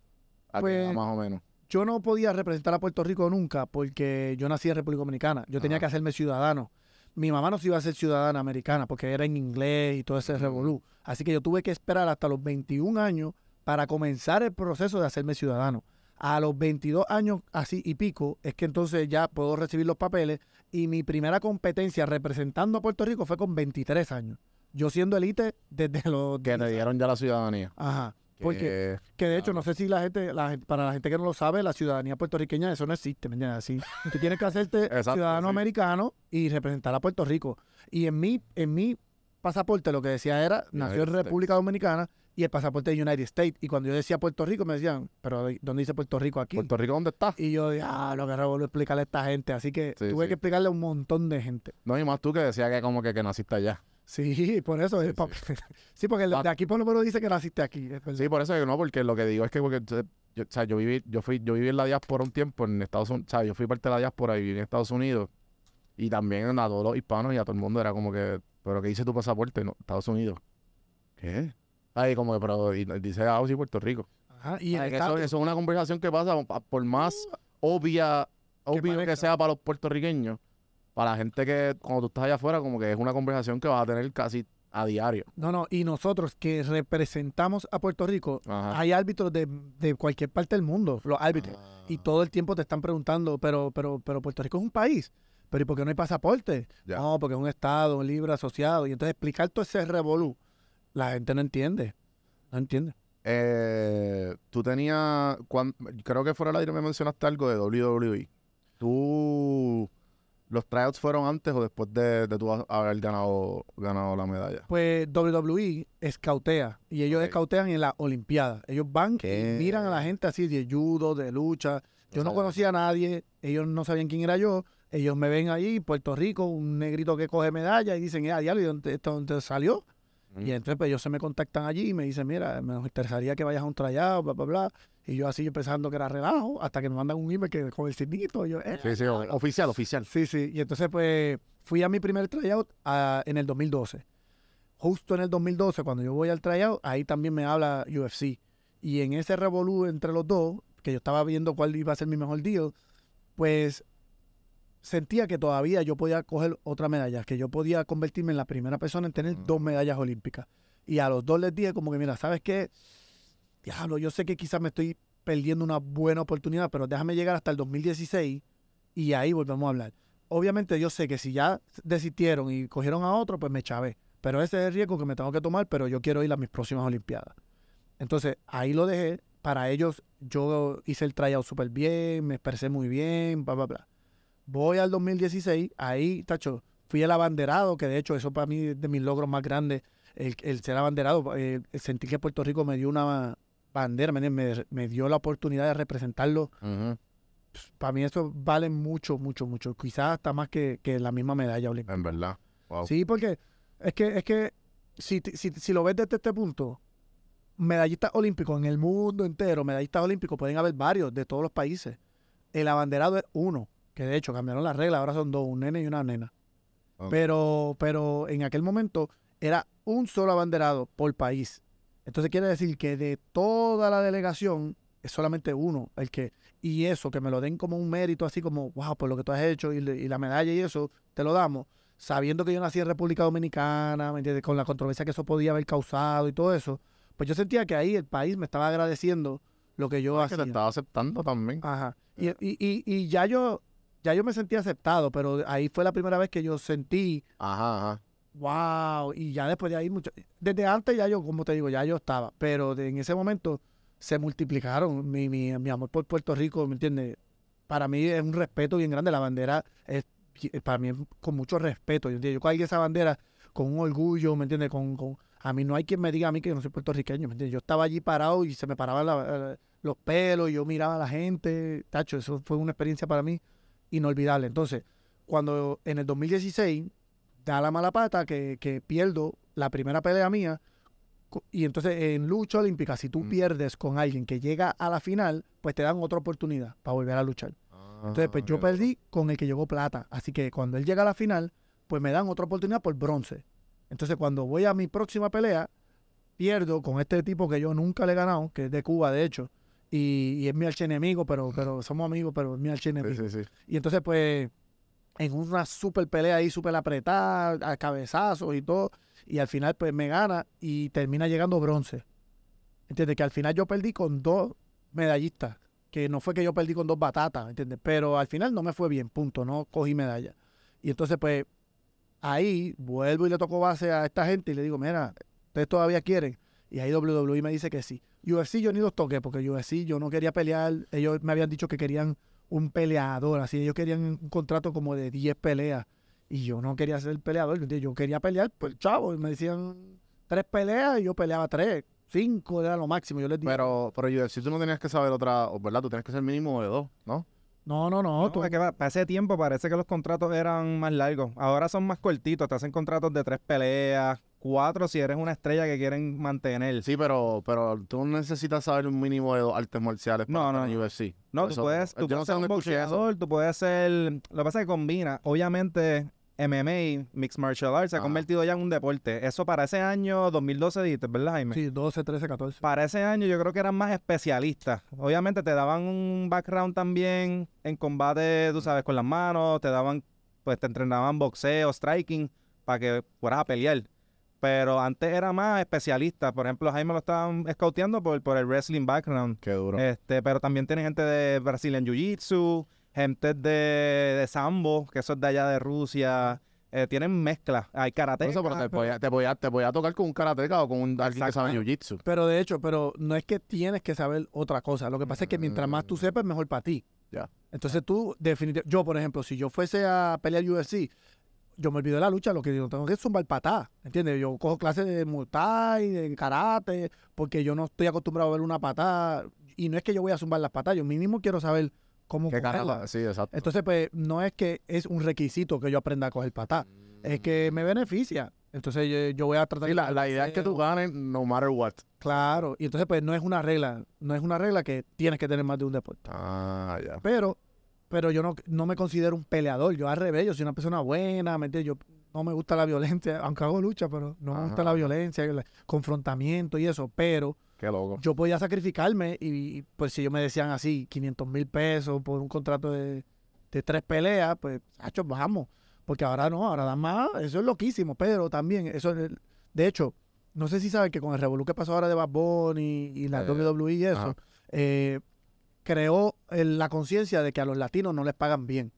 ¿A qué Pues- más o menos? yo no podía representar a Puerto Rico nunca porque yo nací en República Dominicana. Yo tenía que hacerme ciudadano. Mi mamá no se iba a hacer ciudadana americana porque era en inglés y todo ese revolú. Así que yo tuve que esperar hasta los 21 años para comenzar el proceso de hacerme ciudadano. A los 22 años así y pico es que entonces ya puedo recibir los papeles y mi primera competencia representando a Puerto Rico fue con 23 años. Yo siendo elite desde los... Que te dieron ya la ciudadanía. Ajá. Porque Que- de hecho, no sé si la gente, la para la gente que no lo sabe, la ciudadanía puertorriqueña, eso no existe, ¿me entiendes? Así, tú tienes que hacerte Exacto, ciudadano sí. americano y representar a Puerto Rico. Y en mi, en mi pasaporte lo que decía era, nació en República Dominicana y el pasaporte de United States. Y cuando yo decía Puerto Rico, me decían, pero ¿dónde dice Puerto Rico aquí? ¿Puerto Rico dónde está? Y yo, ah, lo que revuelvo explicarle a esta gente. Así que Sí, tuve sí. que explicarle a un montón de gente. No, y más tú que decías que como que, que naciste allá. Sí, por eso. Sí, pa- sí, porque el Ah. de aquí por lo menos dice que naciste aquí. Sí, por eso que no, porque lo que digo es que porque, eh, yo, o sea, yo viví, yo fui, yo viví en la diáspora un tiempo en Estados Unidos, o sea, yo fui parte de la diáspora y viví en Estados Unidos. Y también a todos los hispanos y a todo el mundo era como que, pero ¿qué dice tu pasaporte? No, Estados Unidos. ¿Qué? Ay, como que, pero y dice, ah, sí, Puerto Rico. Ajá, y el Ay, que eso, es una conversación que pasa, pa- por más obvia, obvio que, sea para los puertorriqueños, para la gente que cuando tú estás allá afuera, como que es una conversación que vas a tener casi a diario. No, no, y nosotros que representamos a Puerto Rico, Ajá. hay árbitros de, de cualquier parte del mundo, los árbitros, y Ah, todo el tiempo te están preguntando, pero, pero, pero Puerto Rico es un país, pero ¿y por qué no hay pasaporte? Ya. No, porque es un estado, un libre asociado, y entonces explicar todo ese revolú, la gente no entiende, no entiende. Eh, tú tenías, creo que fuera el aire me mencionaste algo de WWE. ¿Tú, los tryouts fueron antes o después de, de tú haber ganado, ganado la medalla? Pues WWE escautea, y ellos escautean en la Olimpiada, ellos van ¿Qué? y miran a la gente así de judo, de lucha, Yo no conocía a nadie, ellos no sabían quién era yo. Ellos me ven ahí, Puerto Rico, un negrito que coge medalla y dicen, ah, diablo, ¿y dónde salió? Mm. Y entonces pues ellos se me contactan allí y me dicen, mira, me interesaría que vayas a un tryout, bla, bla, bla. Y yo así pensando que era relajo, hasta que me mandan un email que, con el signito. Yo, eh. Sí, sí, oficial, oficial. Sí, sí. Y entonces pues fui a mi primer tryout ah, en el 2012. Justo en el 2012, cuando yo voy al tryout, ahí también me habla UFC. Y en ese revolú entre los dos, que yo estaba viendo cuál iba a ser mi mejor deal, pues sentía que todavía yo podía coger otra medalla, que yo podía convertirme en la primera persona en tener dos medallas olímpicas. Y a los dos les dije como que, mira, ¿sabes qué? Diablo, yo sé que quizás me estoy perdiendo una buena oportunidad, pero déjame llegar hasta el 2016 y ahí volvemos a hablar. Obviamente yo sé que si ya desistieron y cogieron a otro, pues me chavé. Pero ese es el riesgo que me tengo que tomar, pero yo quiero ir a mis próximas Olimpiadas. Entonces, ahí lo dejé. Para ellos, yo hice el tryout súper bien, me expresé muy bien, bla, bla, bla. Voy al 2016, ahí, tacho, fui el abanderado, que de hecho eso para mí es de mis logros más grandes, el, el ser abanderado, eh, el sentir que Puerto Rico me dio una bandera, me, me- me dio la oportunidad de representarlo. Ujú, Para mí eso vale mucho, mucho, mucho. Quizás hasta más que, que la misma medalla olímpica. En verdad. Wow. Sí, porque es que, es que si, si, si lo ves desde este punto, medallistas olímpicos en el mundo entero, medallistas olímpicos pueden haber varios de todos los países. El abanderado es uno, que de hecho cambiaron las reglas, ahora son dos, un nene y una nena. Pero, pero en aquel momento era un solo abanderado por país. Entonces quiere decir que de toda la delegación es solamente uno el que, y eso, que me lo den como un mérito, así como, wow, por lo que tú has hecho y, la medalla y eso, te lo damos, sabiendo que yo nací en República Dominicana, ¿me entiendes? Con la controversia que eso podía haber causado y todo eso, pues yo sentía que ahí el país me estaba agradeciendo lo que yo Es que te hacía. estaba aceptando también. Ajá. Y, y, y, y ya yo, ya yo me sentí aceptado, pero ahí fue la primera vez que yo sentí Ajá, ajá. wow, y ya después de ahí, mucho, desde antes ya yo, como te digo, ya yo estaba, pero de- en ese momento se multiplicaron mi, mi, mi amor por Puerto Rico, ¿me entiendes? Para mí es un respeto bien grande, la bandera es, para mí es con mucho respeto, ¿me entiendes? Yo cargué esa bandera con un orgullo, ¿me entiendes? Con, con, a mí no hay quien me diga a mí que yo no soy puertorriqueño, ¿me entiendes? Yo estaba allí parado y se me paraban la- los pelos y yo miraba a la gente, tacho, eso fue una experiencia para mí inolvidable. Entonces, cuando en el 2016 da la mala pata que, que pierdo la primera pelea mía. Y entonces en lucha olímpica, si tú Mm. pierdes con alguien que llega a la final, pues te dan otra oportunidad para volver a luchar. Entonces, pues Ah, yo perdí con el que llegó plata. Así que cuando él llega a la final, pues me dan otra oportunidad por bronce. Entonces, cuando voy a mi próxima pelea, pierdo con este tipo que yo nunca le he ganado, que es de Cuba, de hecho. Y, y es mi archienemigo, pero, pero somos amigos, pero es mi archienemigo. Sí, sí, sí. Y entonces, pues, en una super pelea ahí, súper apretada, a cabezazos y todo. Y al final, pues, me gana y termina llegando bronce. ¿Entiendes? Que al final yo perdí con dos medallistas. Que no fue que yo perdí con dos batatas, ¿entiendes? Pero al final no me fue bien, punto. No cogí medalla. Y entonces, pues, ahí vuelvo y le toco base a esta gente y le digo, mira, ¿ustedes todavía quieren? Y ahí WWE me dice que sí. UFC yo ni los toqué porque UFC yo no quería pelear. Ellos me habían dicho que querían un peleador, así ellos querían un contrato como de 10 peleas. Y yo no quería ser peleador, yo quería pelear, pues chavo, y me decían tres peleas y yo peleaba tres, cinco era lo máximo. Yo les dije, Pero, pero UFC tú no tenías que saber otra, o, ¿verdad? Tú tienes que ser mínimo de dos, ¿no? no, no, no, No, tú- es que pa- para ese tiempo parece que los contratos eran más largos. Ahora son más cortitos. Te hacen contratos de tres peleas, cuatro si eres una estrella que quieren mantener. Sí, pero, pero tú no necesitas saber un mínimo de dos artes marciales para No, no, en no. UFC. No, Eso- tú puedes, tú puedes no sé ser un boxeador, tú puedes ser... Lo que pasa es que combina, obviamente, MMA, Mixed Martial Arts, se ha convertido ya en un deporte. Eso para ese año, 2012, dijiste, ¿verdad, Jaime? sí, 12, 13, 14. Para ese año yo creo que eran más especialistas. Obviamente te daban un background también en combate, tú sabes, con las manos, te daban, pues te entrenaban boxeo, striking, para que fueras a pelear. Pero antes era más especialista. Por ejemplo, Jaime lo estaban scouteando por, por el wrestling background. Qué duro. Este, pero también tiene gente de Brazilian Jiu-Jitsu, gente de, de Sambo, que eso es de allá de Rusia. Eh, tienen mezcla. Hay karate. Por eso, pero te, podía, te, podía, te podía tocar con un karateca o con un, alguien que sabe jiu-jitsu. Pero de hecho, pero no es que tienes que saber otra cosa. Lo que pasa es que mientras más tú sepas, mejor para ti. Ya. Entonces tú, definitivamente, yo por ejemplo, si yo fuese a pelear UFC, yo me olvido de la lucha, lo que yo tengo que es zumbar patá, ¿entiendes? Yo cojo clases de Muay Thai, de karate, porque yo no estoy acostumbrado a ver una patada. Y no es que yo voy a zumbar las patas, yo mínimo quiero saber cómo ¿Qué cogerla. Sí, exacto. Entonces, pues, no es que es un requisito que yo aprenda a coger patá, es que me beneficia. Entonces, yo, yo voy a tratar Sí, de la, la idea es que tú ganes no matter what. Claro, y entonces pues no es una regla, no es una regla que tienes que tener más de un deporte. Ah, ya. Pero, pero yo no, no me considero un peleador, yo al revés, yo soy una persona buena, ¿me entiendes? Yo no me gusta la violencia, aunque hago lucha, pero no me gusta la violencia, el confrontamiento y eso, pero Qué loco. yo podía sacrificarme y, y, pues si ellos me decían así, 500 mil pesos por un contrato de, de tres peleas, pues, hacho, vamos, porque ahora no, ahora dan más, eso es loquísimo, pero también, eso, es- de hecho, no sé si saben que con el revolú que pasó ahora de Bad Bunny y la Eh, WWE y eso, eh, creó eh, la conciencia de que a los latinos no les pagan bien.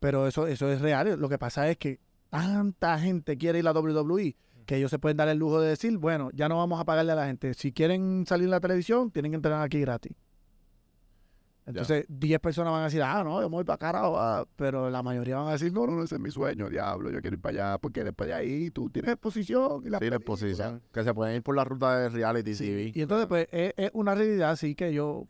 Pero eso, eso es real. Lo que pasa es que tanta gente quiere ir a WWE que ellos se pueden dar el lujo de decir, bueno, ya no vamos a pagarle a la gente. Si quieren salir en la televisión, tienen que entrenar aquí gratis. Entonces, 10 personas van a decir, ah, no, yo me voy para carajo. ah", Pero la mayoría van a decir, no, no, no, ese es mi sueño, diablo, yo quiero ir para allá, porque después de ahí tú tienes exposición. Y la Sí, la película". exposición. Que se pueden ir por la ruta de reality TV. Y entonces, pues, es, es una realidad así que yo...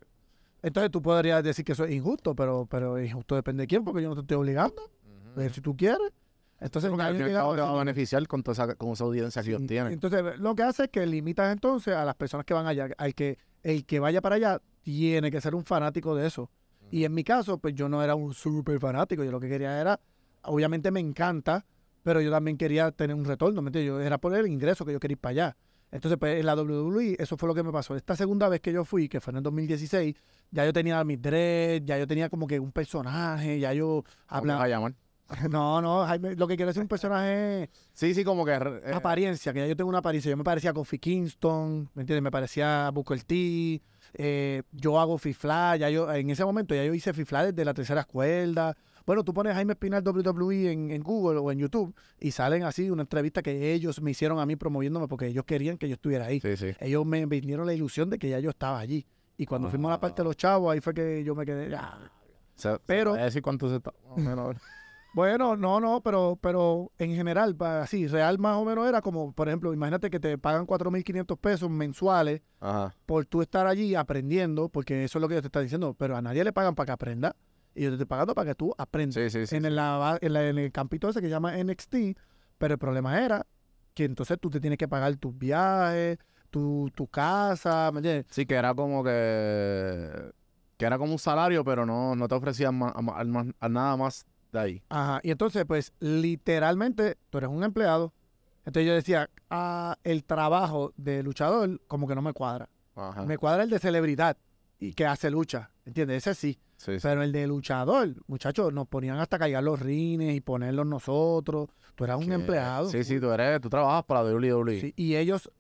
Entonces tú podrías decir que eso es injusto, pero, pero injusto depende de quién, porque yo no te estoy obligando. Eh, si tú quieres. Entonces, Porque al fin cabo te va a beneficiar con, toda esa, con esa audiencia que ellos tienen. Entonces, lo que hace es que limitas entonces a las personas que van allá. Al que, el que vaya para allá tiene que ser un fanático de eso. Y en mi caso, pues yo no era un súper fanático. Yo lo que quería era, obviamente me encanta, pero yo también quería tener un retorno. ¿me entiendes? Yo era por el ingreso que yo quería ir para allá. Entonces, pues en la WWE, eso fue lo que me pasó. Esta segunda vez que yo fui, que fue en el 2016, ya yo tenía mis dreads, ya yo tenía como que un personaje, ya yo ¿Cómo te vas a hablaba. llamar? No, no, Jaime, lo que quiero decir un personaje Sí, sí, como que... eh, apariencia, que ya yo tengo una apariencia. Yo me parecía a Kofi Kingston, ¿me entiendes? Me parecía a Booker T. eh, yo hago fifla, ya yo, en ese momento ya yo hice fifla desde la tercera cuerda. Bueno, tú pones Jaime Espinal WWE en, en Google o en YouTube y salen así una entrevista que ellos me hicieron a mí promoviéndome porque ellos querían que yo estuviera ahí. Sí, sí. Ellos me vinieron la ilusión de que ya yo estaba allí. Y cuando fuimos a la parte de los chavos, ahí fue que yo me quedé. "Ah". Se- Pero- se decir cuánto se. Bueno, no, no, pero, pero en general, así, real más o menos era como, por ejemplo, imagínate que te pagan 4.500 pesos mensuales Ajá. por tú estar allí aprendiendo, porque eso es lo que yo te está diciendo, pero a nadie le pagan para que aprenda. Y yo te estoy pagando para que tú aprendas. Sí, sí, sí. en, el, en, la- en el campito ese que se llama NXT, pero el problema era que entonces tú te tienes que pagar tus viajes, tu, tu casa, ¿me entiendes? Sí, que era como que... Que era como un salario, pero no, no te ofrecían ma- a a nada más de ahí. Ajá, y entonces, pues, literalmente, tú eres un empleado. Entonces yo decía, ah, el trabajo de luchador como que no me cuadra. Ajá. Me cuadra el de celebridad y que hace lucha, ¿entiendes? Ese sí. Sí, sí. Pero el de luchador, muchachos, nos ponían hasta cargar los rines y ponerlos nosotros. Tú eras un empleado. Sí, sí, tú eres... Tú trabajas para WWE. Sí, y ellos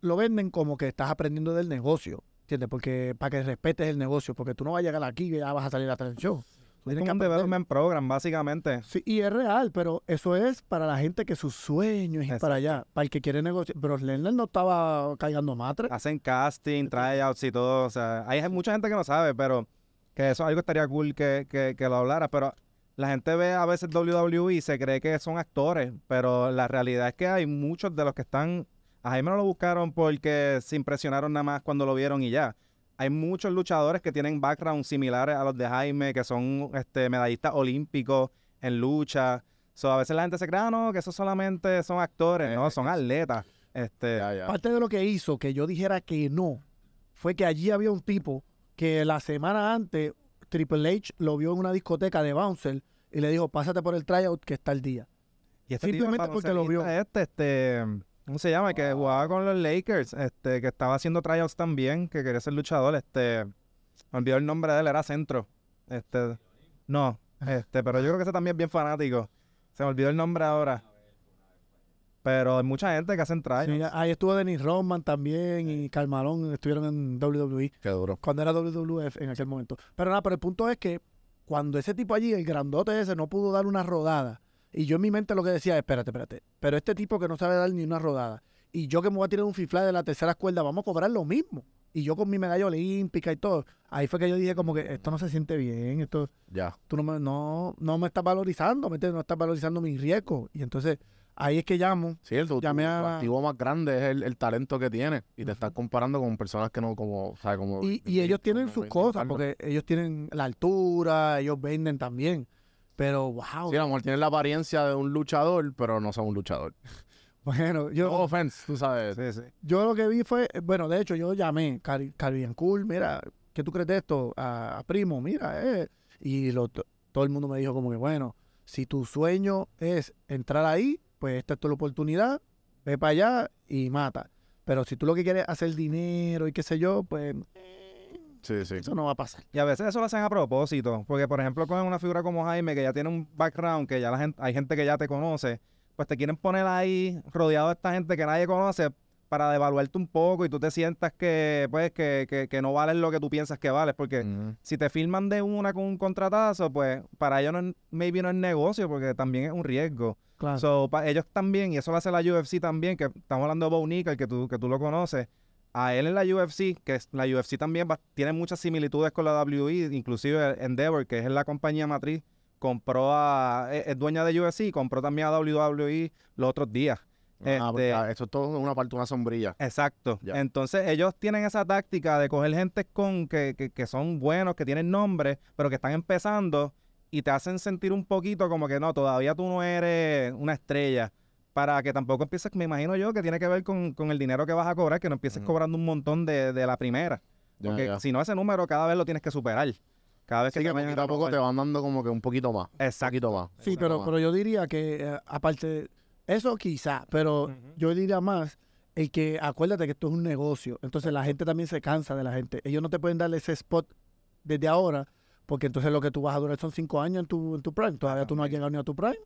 lo venden como que estás aprendiendo del negocio, ¿entiendes? Porque para que respetes el negocio, porque tú no vas a llegar aquí y ya vas a salir a la televisión. Tú tienes que un development program, básicamente. Sí, y es real, pero eso es para la gente que su sueño es ir para allá, para el que quiere negociar. Pero Lesnar no estaba cargando matre. Hacen casting, tryouts y todo. O sea, hay mucha gente que no sabe, pero que eso algo estaría cool que, que, que lo hablara. Pero la gente ve a veces WWE y se cree que son actores, pero la realidad es que hay muchos de los que están... A Jaime no lo buscaron porque se impresionaron nada más cuando lo vieron y ya. Hay muchos luchadores que tienen backgrounds similares a los de Jaime, que son este, medallistas olímpicos en lucha. So, a veces la gente se cree, ah, no, que esos solamente son actores. No, son atletas. Este, Ya, ya. Parte de lo que hizo que yo dijera que no fue que allí había un tipo que la semana antes Triple H lo vio en una discoteca de Bouncer y le dijo, pásate por el tryout que está el día. Y este Simplemente el porque lo vio. Este, este, ¿cómo se llama? El que jugaba con los Lakers, este, que estaba haciendo tryouts también, que quería ser luchador, este, me olvidó el nombre de él, era centro. Este, no, este, pero yo creo que ese también es bien fanático. Se me olvidó el nombre ahora. Pero hay mucha gente que hacen tryouts. Sí, ahí estuvo Dennis Rodman también y Carmalón estuvieron en WWE. Qué duro. cuando era WWF en aquel momento. Pero nada, pero el punto es que cuando ese tipo allí, el grandote ese, no pudo dar una rodada, y yo en mi mente lo que decía, espérate, espérate, pero este tipo que no sabe dar ni una rodada, y yo que me voy a tirar un fifla de la tercera cuerda, vamos a cobrar lo mismo. Y yo con mi medalla olímpica y todo, ahí fue que yo dije como que esto no se siente bien, esto, Ya. tú no me, no, no me estás valorizando, ¿me entiendes? No estás valorizando mi riesgo. Y entonces ahí es que llamo, Sí, el tu, Llamé tu a- activo más grande es el, el talento que tiene. Y te estás comparando con personas que no, como, ¿sabes? Como, Y, y ellos tienen sus cosas, porque ellos tienen la altura, ellos venden también. Pero, wow. Sí, a lo mejor tienen la apariencia de un luchador, pero no son un luchador. Bueno, yo, No offense, tú sabes. Sí, sí. yo lo que vi fue, eh, bueno, de hecho, yo llamé Caribbean Cool, mira, ¿qué tú crees de esto? A, a Primo, mira, eh. Y lo- to- todo el mundo me dijo como que, bueno, si tu sueño es entrar ahí, pues esta es tu oportunidad, ve para allá y mata. Pero si tú lo que quieres es hacer dinero y qué sé yo, pues Sí, sí. eso no va a pasar. Y a veces eso lo hacen a propósito, porque por ejemplo con una figura como Jaime, que ya tiene un background, que ya la gente, hay gente que ya te conoce, pues te quieren poner ahí rodeado de esta gente que nadie conoce para devaluarte un poco y tú te sientas que pues que, que, que no vales lo que tú piensas que vales, porque si te filman de una con un contratazo, pues para ellos no es, maybe no es negocio, porque también es un riesgo. Claro. So, ellos también, y eso lo hace la UFC también, que estamos hablando de Bo Nickel, que tú, que tú lo conoces. A él en la UFC, que la UFC también va- tiene muchas similitudes con la WWE, inclusive Endeavor, que es la compañía matriz, compró a, es, es dueña de UFC y compró también a WWE los otros días. Ah, Este- ah, eso es todo una parte, una sombrilla. Exacto. Entonces ellos tienen esa táctica de coger gente con que, que, que son buenos, que tienen nombre, pero que están empezando y te hacen sentir un poquito como que no, todavía tú no eres una estrella. Para que tampoco empieces, me imagino yo, que tiene que ver con, con el dinero que vas a cobrar, que no empieces cobrando un montón de, de la primera. Ya, Porque si no, ese número cada vez lo tienes que superar. Cada vez Así que que poquito a poco te van dando como que un poquito más. Un Exacto. poquito más. Sí, un pero, pero yo diría que, eh, aparte, eso quizá, pero yo diría más el que, acuérdate que esto es un negocio, entonces la gente también se cansa de la gente. Ellos no te pueden darle ese spot desde ahora, porque entonces lo que tú vas a durar son cinco años en tu, en tu prime. Todavía tú no has llegado ni a tu prime.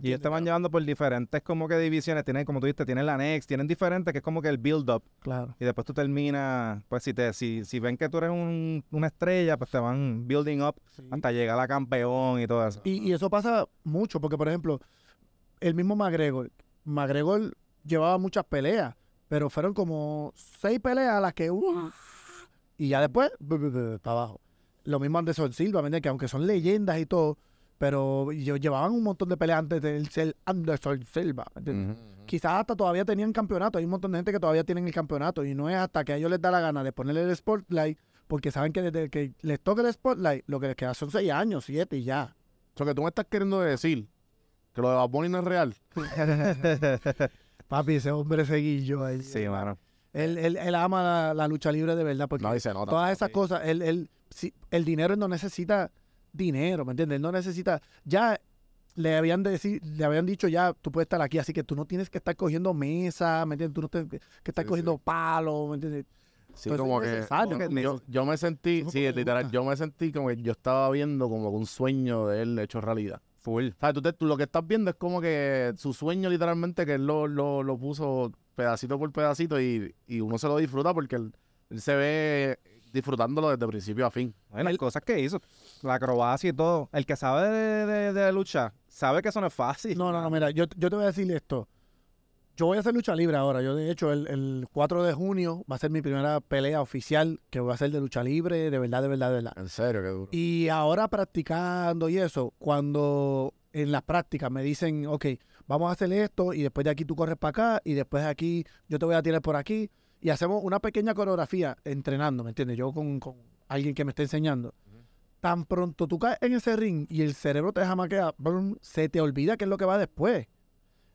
Y ellos te van llevando por diferentes como que divisiones. Tienen, como tú dijiste, tienen la Next, tienen diferentes, que es como que el build-up. Claro. Y después tú terminas, pues si te si, si ven que tú eres un- una estrella, pues te van building up hasta llegar a campeón y todo eso. Y, y eso pasa mucho, porque por ejemplo, el mismo McGregor, McGregor llevaba muchas peleas, pero fueron como seis peleas a las que ¡uh! y ya después para abajo. Lo mismo Anderson Silva, que aunque son leyendas y todo, pero ellos llevaban un montón de peleas antes de él ser Anderson Silva. Quizás hasta todavía tenían campeonato. Hay un montón de gente que todavía tienen el campeonato y no es hasta que a ellos les da la gana de ponerle el spotlight, porque saben que desde que les toque el spotlight, lo que les queda son seis años, siete y ya. O sea, que tú me estás queriendo decir que lo de Bad Bunny no es real. Papi, ese hombre seguillo ahí. sí, mano. Él, él, él ama la, la lucha libre de verdad, porque No, se nota. todas esas cosas, él, él, sí, el dinero él no necesita dinero, ¿me entiendes? Él no necesita, ya le habían, decir, le habían dicho ya, tú puedes estar aquí, así que tú no tienes que estar cogiendo mesa, ¿me entiendes? Tú no tienes que, que estar Sí, cogiendo sí. palos, ¿me entiendes? Sí, Entonces, como que, necesario. como que yo, yo me sentí, sí, literal, yo me sentí como que yo estaba viendo como que un sueño de él hecho realidad. Full. ¿Sabes? Tú, te- tú lo que estás viendo es como que su sueño literalmente que él lo, lo, lo puso pedacito por pedacito y, y uno se lo disfruta porque él, él se ve disfrutándolo desde principio a fin. Ay, las cosas que hizo, la acrobacia y todo. El que sabe de, de, de lucha, sabe que eso no es fácil. No, no, no, mira, yo, yo te voy a decir esto. Yo voy a hacer lucha libre ahora. Yo, de hecho, el, el 4 de junio va a ser mi primera pelea oficial que voy a hacer de lucha libre, de verdad, de verdad, de verdad. En serio, qué duro. Y ahora practicando y eso, cuando en las prácticas me dicen, ok, vamos a hacer esto y después de aquí tú corres para acá y después de aquí yo te voy a tirar por aquí y hacemos una pequeña coreografía entrenando, ¿me entiendes? Yo con, con alguien que me está enseñando. Tan pronto tú caes en ese ring y el cerebro te jamaquea, brum, se te olvida qué es lo que va después.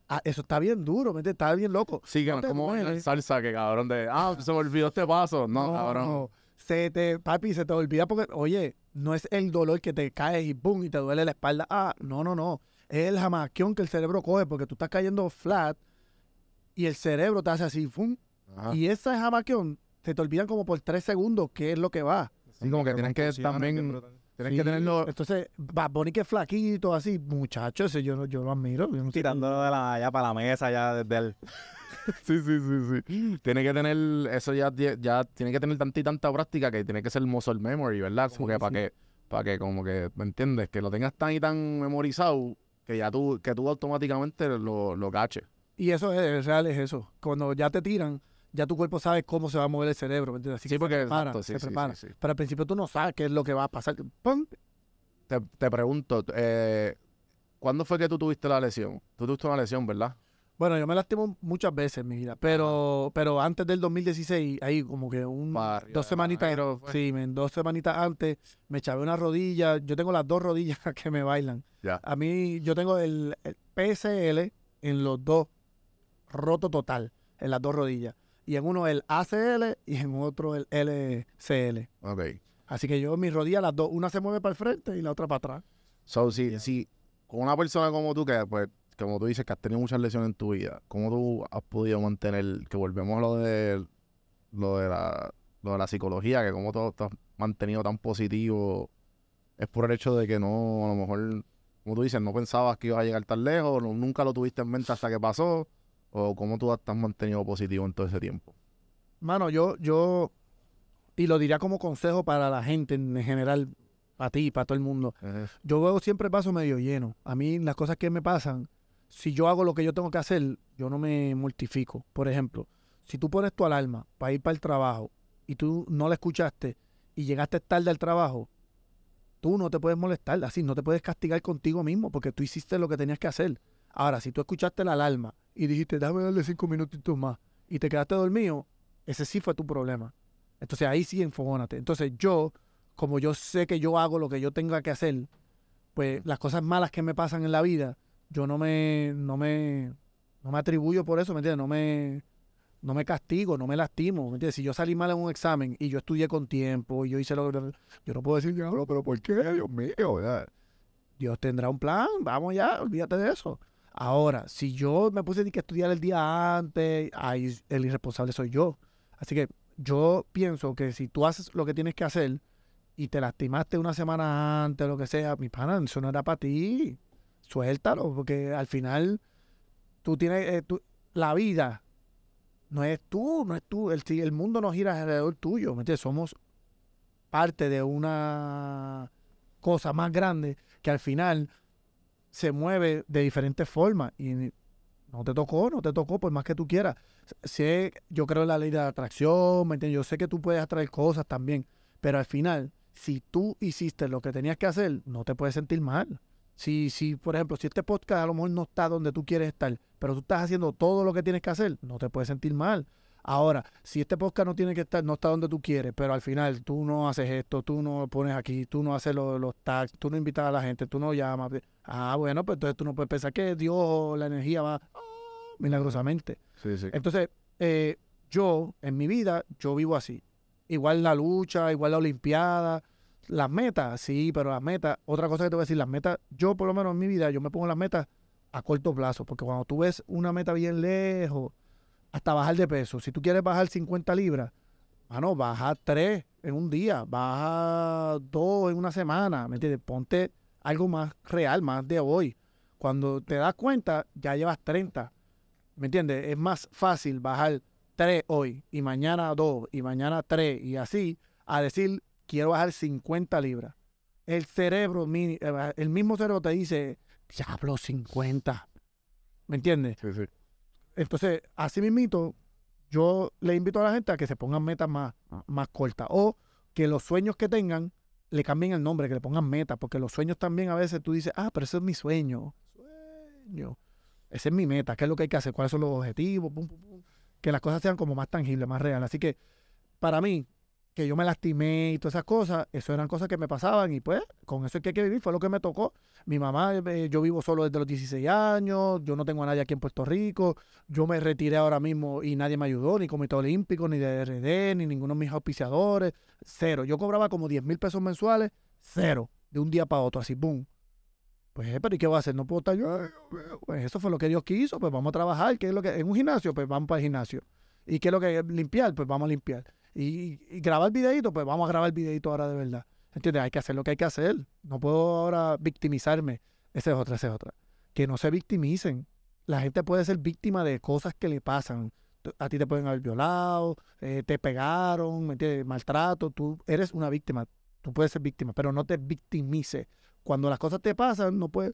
Ah, eso está bien duro, ¿me entiendes? Está bien loco. Sí, que no no como en salsa, que cabrón de, ah, se me olvidó este paso. No, cabrón. Se te, papi, se te olvida porque, oye, no es el dolor que te caes y boom, y te duele la espalda. Ah, no, no, no. Es el jamaquión que el cerebro coge porque tú estás cayendo flat y el cerebro te hace así, ¡fum! Ajá. Y ese jamaquión se te olvidan como por tres segundos qué es lo que va. Sí, como que tienen que también- Sí, que tenerlo. Entonces, va Bonnie que es flaquito, así, muchachos, ese yo, yo lo admiro. yo no sé- Tirándolo de la, ya para la mesa, ya desde el... Sí, sí, sí, sí. Tiene que tener, eso ya, ya tiene que tener tanta y tanta práctica que tiene que ser muscle memory, ¿verdad? Como Sí, que para sí. que, para que como que, ¿me entiendes? Que lo tengas tan y tan memorizado que ya tú, que tú automáticamente lo, lo caches. Y eso es, es real, es eso. Cuando ya te tiran, ya tu cuerpo sabe cómo se va a mover el cerebro, ¿me entiendes? Así Sí, que porque se prepara, exacto, sí, se sí, prepara. sí, sí. Pero al principio tú no sabes qué es lo que va a pasar. ¡Pum! Te, te pregunto, eh, ¿cuándo fue que tú tuviste la lesión? Tú tuviste una lesión, ¿verdad? Bueno, yo me lastimo muchas veces en mi vida, pero, pero antes del 2016, ahí como que un, dos semanitas, fue. sí, dos semanitas antes me chavé una rodilla. Yo tengo las dos rodillas que me bailan. Ya. A mí, yo tengo el, el PSL en los dos, roto total, en las dos rodillas. Y en uno el ACL y en otro el LCL. Ok. Así que yo, mis rodillas, las dos, una se mueve para el frente y la otra para atrás. So, si, si con una persona como tú, que pues, como tú dices, que has tenido muchas lesiones en tu vida, ¿cómo tú has podido mantener, que volvemos a lo de, lo de, la, lo de la psicología, que como tú has mantenido tan positivo, es por el hecho de que no, a lo mejor, como tú dices, no pensabas que ibas a llegar tan lejos, no- nunca lo tuviste en mente hasta que pasó, o cómo tú has mantenido positivo en todo ese tiempo? Mano, yo, yo, y lo diría como consejo para la gente en general, para ti, para todo el mundo. Yo veo siempre el vaso medio lleno. A mí las cosas que me pasan, si yo hago lo que yo tengo que hacer, yo no me mortifico. Por ejemplo, si tú pones tu alarma para ir para el trabajo y tú no la escuchaste y llegaste tarde al trabajo, tú no te puedes molestar, así no te puedes castigar contigo mismo porque tú hiciste lo que tenías que hacer. Ahora, si tú escuchaste la alarma y dijiste, déjame darle cinco minutitos más y te quedaste dormido, ese sí fue tu problema. Entonces ahí sí enfogónate. Entonces yo, como yo sé que yo hago lo que yo tenga que hacer, pues las cosas malas que me pasan en la vida, yo no me, no me, no me atribuyo por eso, ¿me entiendes? No me, no me castigo, no me lastimo, ¿me entiendes? Si yo salí mal en un examen y yo estudié con tiempo y yo hice lo que... Yo no puedo decir, diablo, pero ¿por qué? Dios mío, ¿verdad? Dios tendrá un plan, vamos ya, olvídate de eso. Ahora, si yo me puse que estudiar el día antes, ahí el irresponsable soy yo. Así que yo pienso que si tú haces lo que tienes que hacer y te lastimaste una semana antes, lo que sea, mi pana, eso no era para ti. Suéltalo, porque al final tú tienes eh, la vida no es tú, no es tú. El, el mundo no gira alrededor tuyo, ¿me entiendes? Somos parte de una cosa más grande que al final se mueve de diferentes formas y no te tocó, no te tocó, por más que tú quieras. Sé, yo creo en la ley de atracción, ¿me entiendes? Yo sé que tú puedes atraer cosas también, pero al final, si tú hiciste lo que tenías que hacer, no te puedes sentir mal. Si, si, por ejemplo, si este podcast a lo mejor no está donde tú quieres estar, pero tú estás haciendo todo lo que tienes que hacer, no te puedes sentir mal. Ahora, si este podcast no tiene que estar, no está donde tú quieres, pero al final tú no haces esto, tú no lo pones aquí, tú no haces los tags, tú no invitas a la gente, tú no llamas. Ah, bueno, pues entonces tú no puedes pensar que Dios la energía va ah, milagrosamente. Sí, sí. Entonces, eh, yo, en mi vida, yo vivo así. Igual la lucha, igual la olimpiada, las metas, sí, pero las metas, otra cosa que te voy a decir, las metas, yo por lo menos en mi vida, yo me pongo las metas a corto plazo, porque cuando tú ves una meta bien lejos, hasta bajar de peso. Si tú quieres bajar 50 libras, mano, baja 3 en un día, baja 2 en una semana, ¿me entiendes? Ponte algo más real, más de hoy. Cuando te das cuenta, ya llevas 30. ¿Me entiendes? Es más fácil bajar 3 hoy y mañana 2 y mañana 3 y así a decir, quiero bajar 50 libras. El cerebro, eh, el mismo cerebro te dice, diablo, 50. ¿Me entiendes? Sí, sí. Entonces, así mismito, yo le invito a la gente a que se pongan metas más, más cortas o que los sueños que tengan le cambien el nombre, que le pongan metas, porque los sueños también a veces tú dices, ah, pero ese es mi sueño. Sueño. Esa es mi meta. ¿Qué es lo que hay que hacer? ¿Cuáles son los objetivos? Que las cosas sean como más tangibles, más reales. Así que para mí, que yo me lastimé y todas esas cosas, eso eran cosas que me pasaban y pues con eso es que hay que vivir, fue lo que me tocó. Mi mamá, eh, yo vivo solo desde los 16 años, yo no tengo a nadie aquí en Puerto Rico, yo me retiré ahora mismo y nadie me ayudó, ni Comité Olímpico, ni de RD, ni ninguno de mis auspiciadores, cero. Yo cobraba como 10 mil pesos mensuales, cero, de un día para otro, así, boom. Pues, pero ¿y qué voy a hacer? No puedo estar yo. Pues eso fue lo que Dios quiso, pues vamos a trabajar. ¿Qué es lo que? En un gimnasio, pues vamos para el gimnasio. ¿Y qué es lo que? Limpiar, pues vamos a limpiar y, grabar videito, pues vamos a grabar videito ahora de verdad. ¿Entiendes? Hay que hacer lo que hay que hacer. No puedo ahora victimizarme. Esa es otra, esa es otra. Que no se victimicen. La gente puede ser víctima de cosas que le pasan. A ti te pueden haber violado, eh, te pegaron, ¿me entiendes? Maltrato. Tú eres una víctima. Tú puedes ser víctima, pero no te victimices. Cuando las cosas te pasan, no puedes.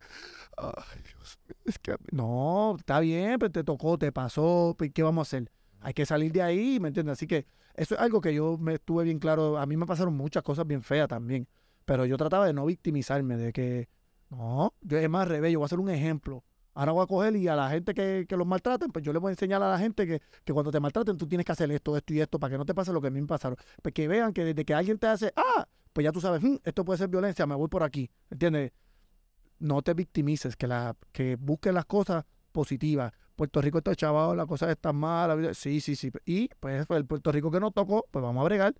Ay, Dios mío. Es que. No, está bien, pero te tocó, te pasó. ¿Qué vamos a hacer? Hay que salir de ahí, ¿me entiendes? Así que eso es algo que yo me estuve bien claro. A mí me pasaron muchas cosas bien feas también. Pero yo trataba de no victimizarme, de que, no, yo es más yo voy a hacer un ejemplo. Ahora voy a coger y a la gente que, que los maltraten, pues yo le voy a enseñar a la gente que, cuando te maltraten tú tienes que hacer esto, esto y esto para que no te pase lo que a mí me pasaron. Pues que vean que desde que alguien te hace, ah, pues ya tú sabes, hmm, esto puede ser violencia, me voy por aquí. ¿Entiendes? No te victimices, que, la, que busques las cosas positivas. Puerto Rico está chavado, la cosa está mala. Sí, sí, sí. Y pues el Puerto Rico que nos tocó, pues vamos a bregar.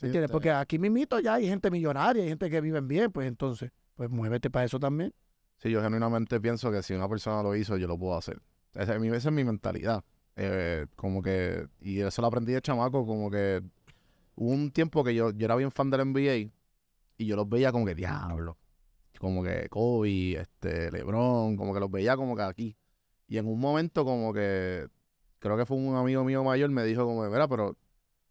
¿Entiendes? Porque aquí mismito ya hay gente millonaria, hay gente que vive bien, pues entonces, pues muévete para eso también. Sí, yo genuinamente pienso que si una persona lo hizo, yo lo puedo hacer. Esa, es mi mentalidad. Eh, como que, y eso lo aprendí de chamaco, como que hubo un tiempo que yo, yo era bien fan del NBA y yo los veía como que diablo. Como que Kobe, este, LeBron, como que los veía como que aquí. Y en un momento como que, creo que fue un amigo mío mayor, me dijo como, mira, pero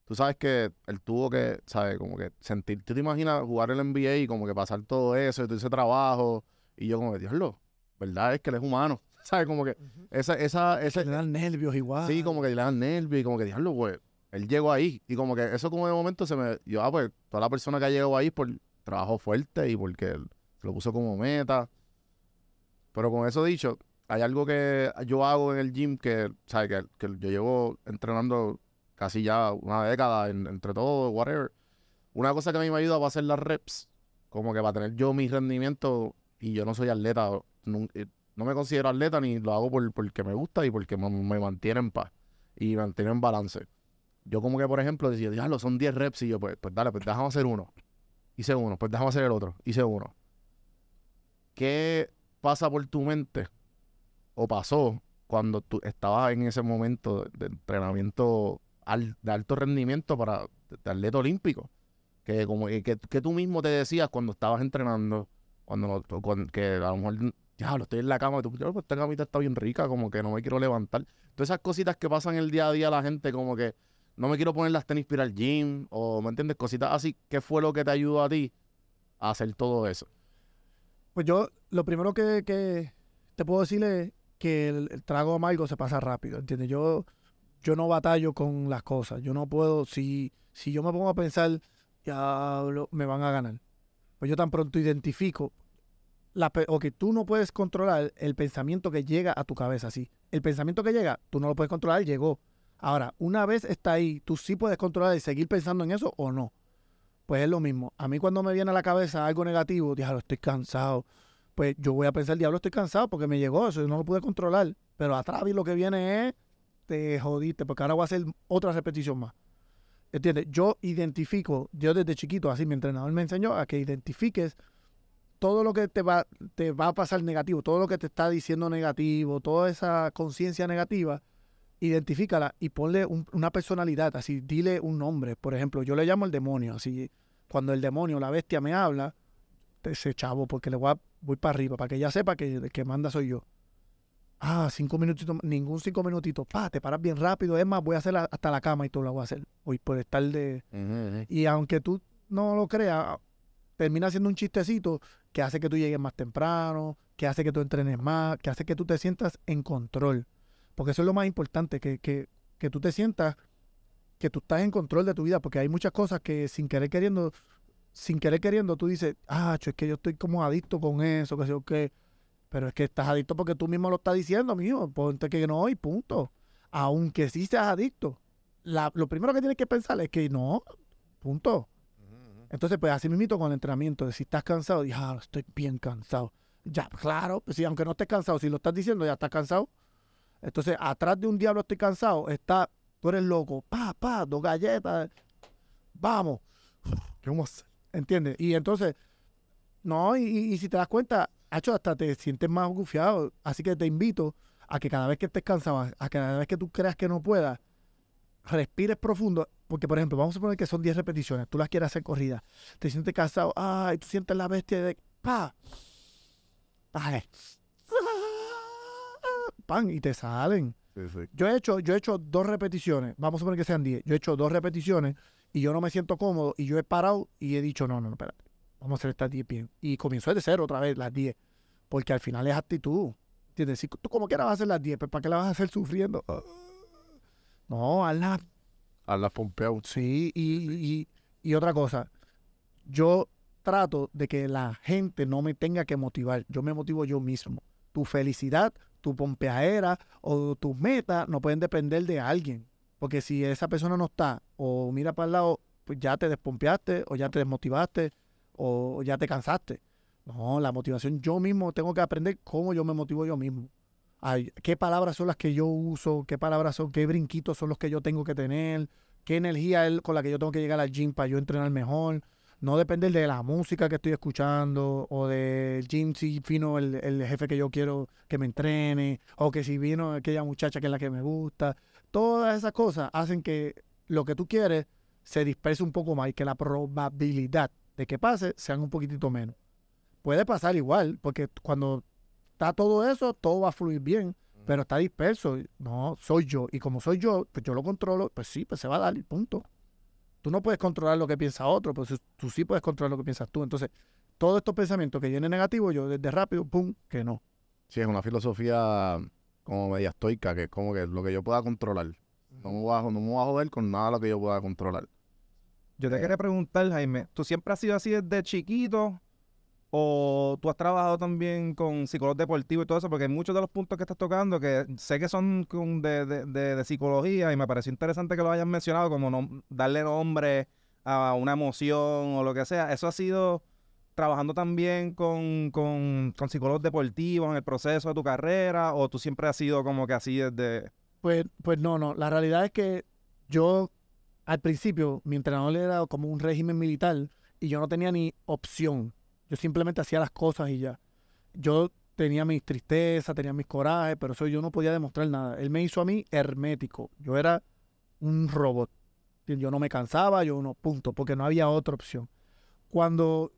tú sabes que él tuvo que, ¿sabes? Como que sentir, tú te imaginas jugar el NBA y como que pasar todo eso, y todo ese trabajo, y yo como que, Dioslo, verdad es que él es humano, ¿sabes? Como que esa, esa, ese... Le dan nervios igual. Sí, como que le dan nervios y como que, Dioslo, pues, él llegó ahí. Y como que eso como de momento se me, yo, ah, pues, toda la persona que ha llegado ahí por trabajo fuerte y porque él se lo puso como meta. Pero con eso dicho, hay algo que yo hago en el gym que, ¿sabes? Que, yo llevo entrenando casi ya una década entre todo, whatever. Una cosa que a mí me ayuda a hacer las reps, como que para tener yo mi rendimiento, y yo no soy atleta, no, eh, me considero atleta ni lo hago por, porque me gusta y porque me, mantiene en paz y mantiene en balance. Yo como que, por ejemplo, decía, diablo, son 10 reps y yo, pues, pues dale, pues déjame hacer uno. Hice uno, pues déjame hacer el otro. Hice uno. ¿Qué pasa por tu mente o pasó cuando tú estabas en ese momento de entrenamiento de alto rendimiento para de atleta olímpico? Que como que, que tú mismo te decías cuando estabas entrenando, cuando, que a lo mejor ya lo estoy en la cama y tú, "Ya, pues esta camita está bien rica, como que no me quiero levantar. Todas esas cositas que pasan el día a día a la gente, como que no me quiero poner las tenis para al gym, o ¿me entiendes? Cositas así. ¿Qué fue lo que te ayudó a ti a hacer todo eso? Pues yo, lo primero que, que te puedo decir es que el, trago amargo se pasa rápido, ¿entiendes? Yo, yo no batallo con las cosas. Yo no puedo, si, si yo me pongo a pensar, ya me van a ganar. Pues yo tan pronto identifico, la, o que tú no puedes controlar el pensamiento que llega a tu cabeza, sí. El pensamiento que llega, tú no lo puedes controlar, llegó. Ahora, una vez está ahí, tú sí puedes controlar y seguir pensando en eso o no. Pues es lo mismo. A mí cuando me viene a la cabeza algo negativo, diablo, estoy cansado. Pues yo voy a pensar, diablo, estoy cansado porque me llegó eso, yo no lo pude controlar. Pero atrás vi lo que viene es, te jodiste, porque ahora voy a hacer otra repetición más. ¿Entiendes? Yo identifico, yo desde chiquito, así mi entrenador me enseñó a que identifiques todo lo que te va, te va a pasar negativo, todo lo que te está diciendo negativo, toda esa conciencia negativa, identifícala y ponle un- una personalidad, así, dile un nombre. Por ejemplo, yo le llamo el demonio, así, cuando el demonio, la bestia me habla, ese chavo, porque le voy, a- voy para arriba, para que ella sepa que el que manda soy yo. Ah, cinco minutitos, ningún cinco minutitos, pa, te paras bien rápido, es más, voy a hacer la- hasta la cama y todo lo voy a hacer. Hoy por estar de, y aunque tú no lo creas, termina siendo un chistecito que hace que tú llegues más temprano, que hace que tú entrenes más, que hace que tú te sientas en control. Porque eso es lo más importante, que, que, que tú te sientas que tú estás en control de tu vida, porque hay muchas cosas que sin querer queriendo, sin querer queriendo, tú dices, ah, es que yo estoy como adicto con eso, que sé yo qué. Pero es que estás adicto porque tú mismo lo estás diciendo, mijo. Ponte que no y punto. Aunque sí seas adicto. La- lo primero que tienes que pensar es que no, punto. Entonces, pues así mismito con el entrenamiento, de si estás cansado, dije, ah, estoy bien cansado. Ya, claro, pues sí, aunque no estés cansado, si lo estás diciendo, ya estás cansado. Entonces, atrás de un diablo estoy cansado, está, tú eres loco, pa, pa, dos galletas, vamos. ¿Qué vamos a hacer? ¿Entiendes? Y entonces, no, y, si te das cuenta, hecho hasta te sientes más gufiado. Así que te invito a que cada vez que estés cansado, a a que cada vez que tú creas que no puedas, respires profundo. Porque, por ejemplo, vamos a suponer que son 10 repeticiones, tú las quieres hacer corridas, te sientes cansado, ay, tú sientes la bestia de, pa, ay, pan, y te salen. Sí, sí. Yo he hecho, yo he hecho dos repeticiones, vamos a suponer que sean 10, yo he hecho dos repeticiones y yo no me siento cómodo y yo he parado y he dicho, no, no, no, espérate, vamos a hacer estas 10 bien. Y comienzo desde cero otra vez, las 10, porque al final es actitud. ¿Entiendes? Si tú como quieras vas a hacer las 10, pues ¿para qué las vas a hacer sufriendo? No, hazlas A las pompeado. Sí, y, y- y otra cosa, yo trato de que la gente no me tenga que motivar, yo me motivo yo mismo. Tu felicidad, tu pompeadera o tus metas no pueden depender de alguien, porque si esa persona no está o mira para el lado, pues ya te despompeaste o ya te desmotivaste o ya te cansaste. No, la motivación yo mismo tengo que aprender cómo yo me motivo yo mismo. Ay, qué palabras son las que yo uso, qué palabras son, qué brinquitos son los que yo tengo que tener, qué energía es con la que yo tengo que llegar al gym para yo entrenar mejor. No depender de la música que estoy escuchando o del gym si vino el, el jefe que yo quiero que me entrene o que si vino aquella muchacha que es la que me gusta. Todas esas cosas hacen que lo que tú quieres se disperse un poco más y que la probabilidad de que pase sean un poquitito menos. Puede pasar igual, porque cuando está todo eso, todo va a fluir bien, pero está disperso. No, soy yo. Y como soy yo, pues yo lo controlo, pues sí, pues se va a dar, y punto. Tú no puedes controlar lo que piensa otro, pues tú sí puedes controlar lo que piensas tú. Entonces, todos estos pensamientos que vienen negativos, yo desde rápido, pum, que no. Sí, es una filosofía como media estoica, que es como que lo que yo pueda controlar. No me voy a, no me voy a joder con nada lo que yo pueda controlar. Yo te quería preguntar, Jaime, ¿tú siempre has sido así desde chiquito? ¿O tú has trabajado también con psicólogos deportivos y todo eso? Porque hay muchos de los puntos que estás tocando que sé que son de, de- de- de psicología y me pareció interesante que lo hayas mencionado, como no, darle nombre a una emoción o lo que sea. ¿Eso ha sido trabajando también con, con, con psicólogos deportivos en el proceso de tu carrera? ¿O tú siempre has sido como que así desde... Pues, pues no, no. La realidad es que yo, al principio, mi entrenador era como un régimen militar y yo no tenía ni opción. Yo simplemente hacía las cosas y ya. Yo tenía mis tristezas, tenía mis corajes, pero eso yo no podía demostrar nada. Él me hizo a mí hermético. Yo era un robot. Yo no me cansaba, yo no, punto, porque no había otra opción. Cuando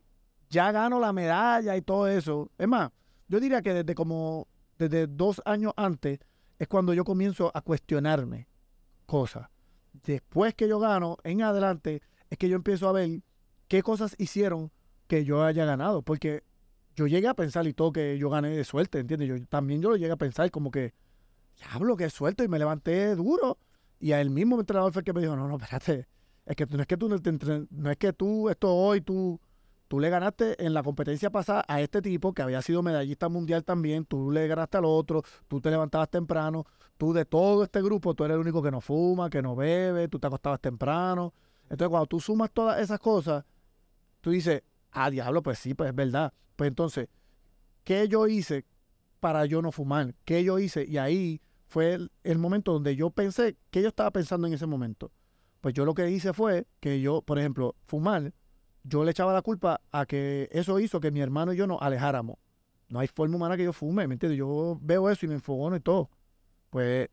ya gano la medalla y todo eso, es más, yo diría que desde como, desde dos años antes, es cuando yo comienzo a cuestionarme cosas. Después que yo gano, en adelante, es que yo empiezo a ver qué cosas hicieron que yo haya ganado. Porque yo llegué a pensar y todo que yo gané de suerte, ¿entiendes? Yo también yo lo llegué a pensar como que, diablo, que suerte, y me levanté duro. Y a él mismo entrenador fue el que me dijo, no, no, espérate, es que no es que tú, no es que tú, esto hoy, tú, tú le ganaste en la competencia pasada a este tipo que había sido medallista mundial también, tú le ganaste al otro, tú te levantabas temprano, tú de todo este grupo, tú eres el único que no fuma, que no bebe, tú te acostabas temprano. Entonces cuando tú sumas todas esas cosas, tú dices, ah, diablo, pues sí, pues es verdad. Pues entonces, ¿qué yo hice para yo no fumar? ¿Qué yo hice? Y ahí fue el, momento donde yo pensé, ¿qué yo estaba pensando en ese momento? Pues yo lo que hice fue que yo, por ejemplo, fumar, yo le echaba la culpa a que eso hizo que mi hermano y yo nos alejáramos. No hay forma humana que yo fume, ¿me entiendes? Yo veo eso y me enfogono y todo. Pues,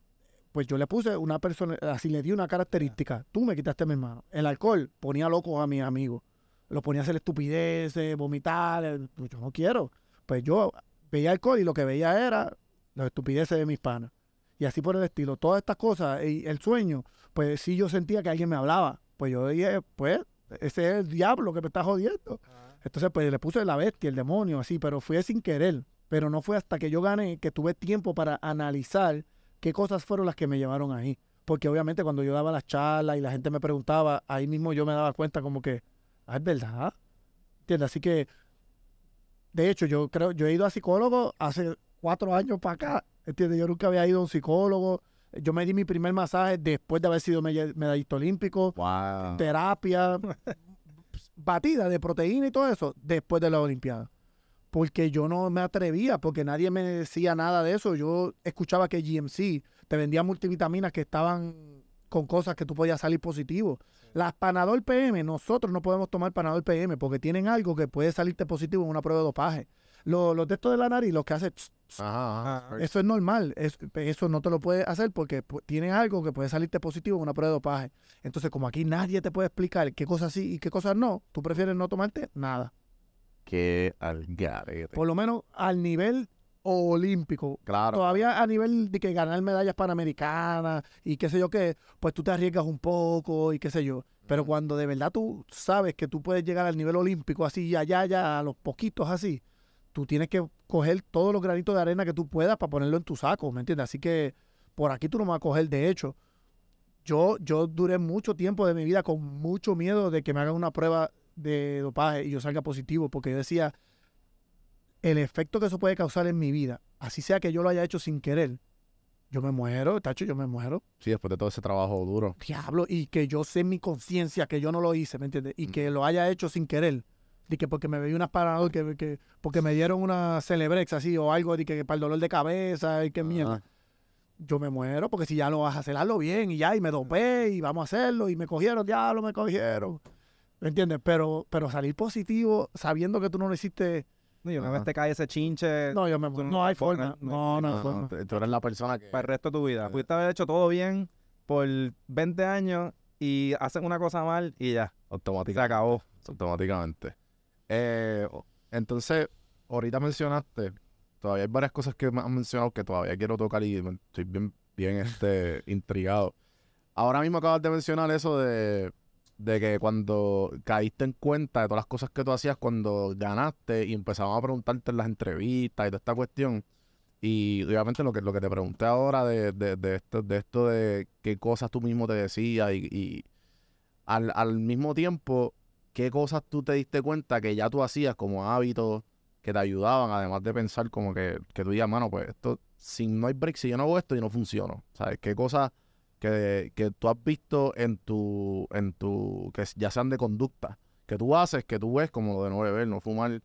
pues yo le puse una persona, así le di una característica. Tú me quitaste a mi hermano. El alcohol ponía locos a mis amigos. Lo ponía a hacer estupideces, vomitar. Eh, pues yo no quiero. Pues yo veía alcohol y lo que veía era las estupideces de mis panas. Y así por el estilo. Todas estas cosas y el sueño, pues sí yo sentía que alguien me hablaba. Pues yo dije, pues ese es el diablo que me está jodiendo. Entonces, pues le puse la bestia, el demonio, así, pero fue sin querer. Pero no fue hasta que yo gané que tuve tiempo para analizar qué cosas fueron las que me llevaron ahí. Porque obviamente cuando yo daba las charlas y la gente me preguntaba, ahí mismo yo me daba cuenta como que, ah, es verdad. ¿Entiendes? Así que, de hecho, yo creo, yo he ido a psicólogo hace cuatro años para acá. ¿Entiendes? Yo nunca había ido a un psicólogo. Yo me di mi primer masaje después de haber sido medallista olímpico. Terapia, batida de proteína y todo eso después de la Olimpiada. Porque yo no me atrevía, porque nadie me decía nada de eso. Yo escuchaba que GMC te vendía multivitaminas que estaban con cosas que tú podías salir positivo. Las Panadol PM, nosotros no podemos tomar Panadol PM porque tienen algo que puede salirte positivo en una prueba de dopaje. Los, los de estos de la nariz, los que hace eso es normal. eso no te lo puedes hacer porque tiene algo que puede salirte positivo en una prueba de dopaje. Entonces, como aquí nadie te puede explicar qué cosas sí y qué cosas no, tú prefieres no tomarte nada. Que al garete. Por lo menos al nivel olímpico. Claro. Todavía a nivel de que ganar medallas panamericanas y qué sé yo qué, pues tú te arriesgas un poco y qué sé yo. Pero cuando de verdad tú sabes que tú puedes llegar al nivel olímpico así, allá, allá, a los poquitos así, tú tienes que coger todos los granitos de arena que tú puedas para ponerlo en tu saco, ¿me entiendes? Así que por aquí tú no me vas a coger. De hecho, yo, yo duré mucho tiempo de mi vida con mucho miedo de que me hagan una prueba de dopaje y yo salga positivo, porque yo decía, el efecto que eso puede causar en mi vida, así sea que yo lo haya hecho sin querer, yo me muero, tacho, yo me muero. Sí, después de todo ese trabajo duro. Diablo, y que yo sé mi conciencia que yo no lo hice, ¿me entiendes? Y mm. que lo haya hecho sin querer de que porque me veía unas paradas, que, que, porque me dieron una Celebrex así o algo de que, para el dolor de cabeza y que mierda. Yo me muero porque si ya lo vas a hacer, hazlo bien y ya, y me dopé y vamos a hacerlo y me cogieron, ya lo me cogieron. ¿Me entiendes? Pero, pero salir positivo sabiendo que tú no lo hiciste. No, y una vez te cae ese chinche. No, yo me no, no hay forma. No, no, hay forma. Tú eres la persona que. Para el resto de tu vida. Pudiste haber hecho todo bien por 20 años y haces una cosa mal y ya. Automáticamente. Se acabó. Automáticamente. Eh, entonces, ahorita mencionaste, todavía hay varias cosas que me han mencionado que todavía quiero tocar y estoy bien, bien este, intrigado. Ahora mismo acabas de mencionar eso de, de que cuando caíste en cuenta de todas las cosas que tú hacías cuando ganaste y empezaban a preguntarte en las entrevistas y toda esta cuestión. Y obviamente lo que, lo que te pregunté ahora de, de, esto, de esto de qué cosas tú mismo te decías y, y al, al mismo tiempo ¿qué cosas tú te diste cuenta que ya tú hacías como hábitos que te ayudaban, además de pensar como que, que tú digas, mano, pues esto, si no hay break, si yo no hago esto, y no funciono? ¿Sabes? ¿Qué cosas que, que tú has visto en tu, en tu, que ya sean de conducta, que tú haces, que tú ves como lo de no beber, no fumar,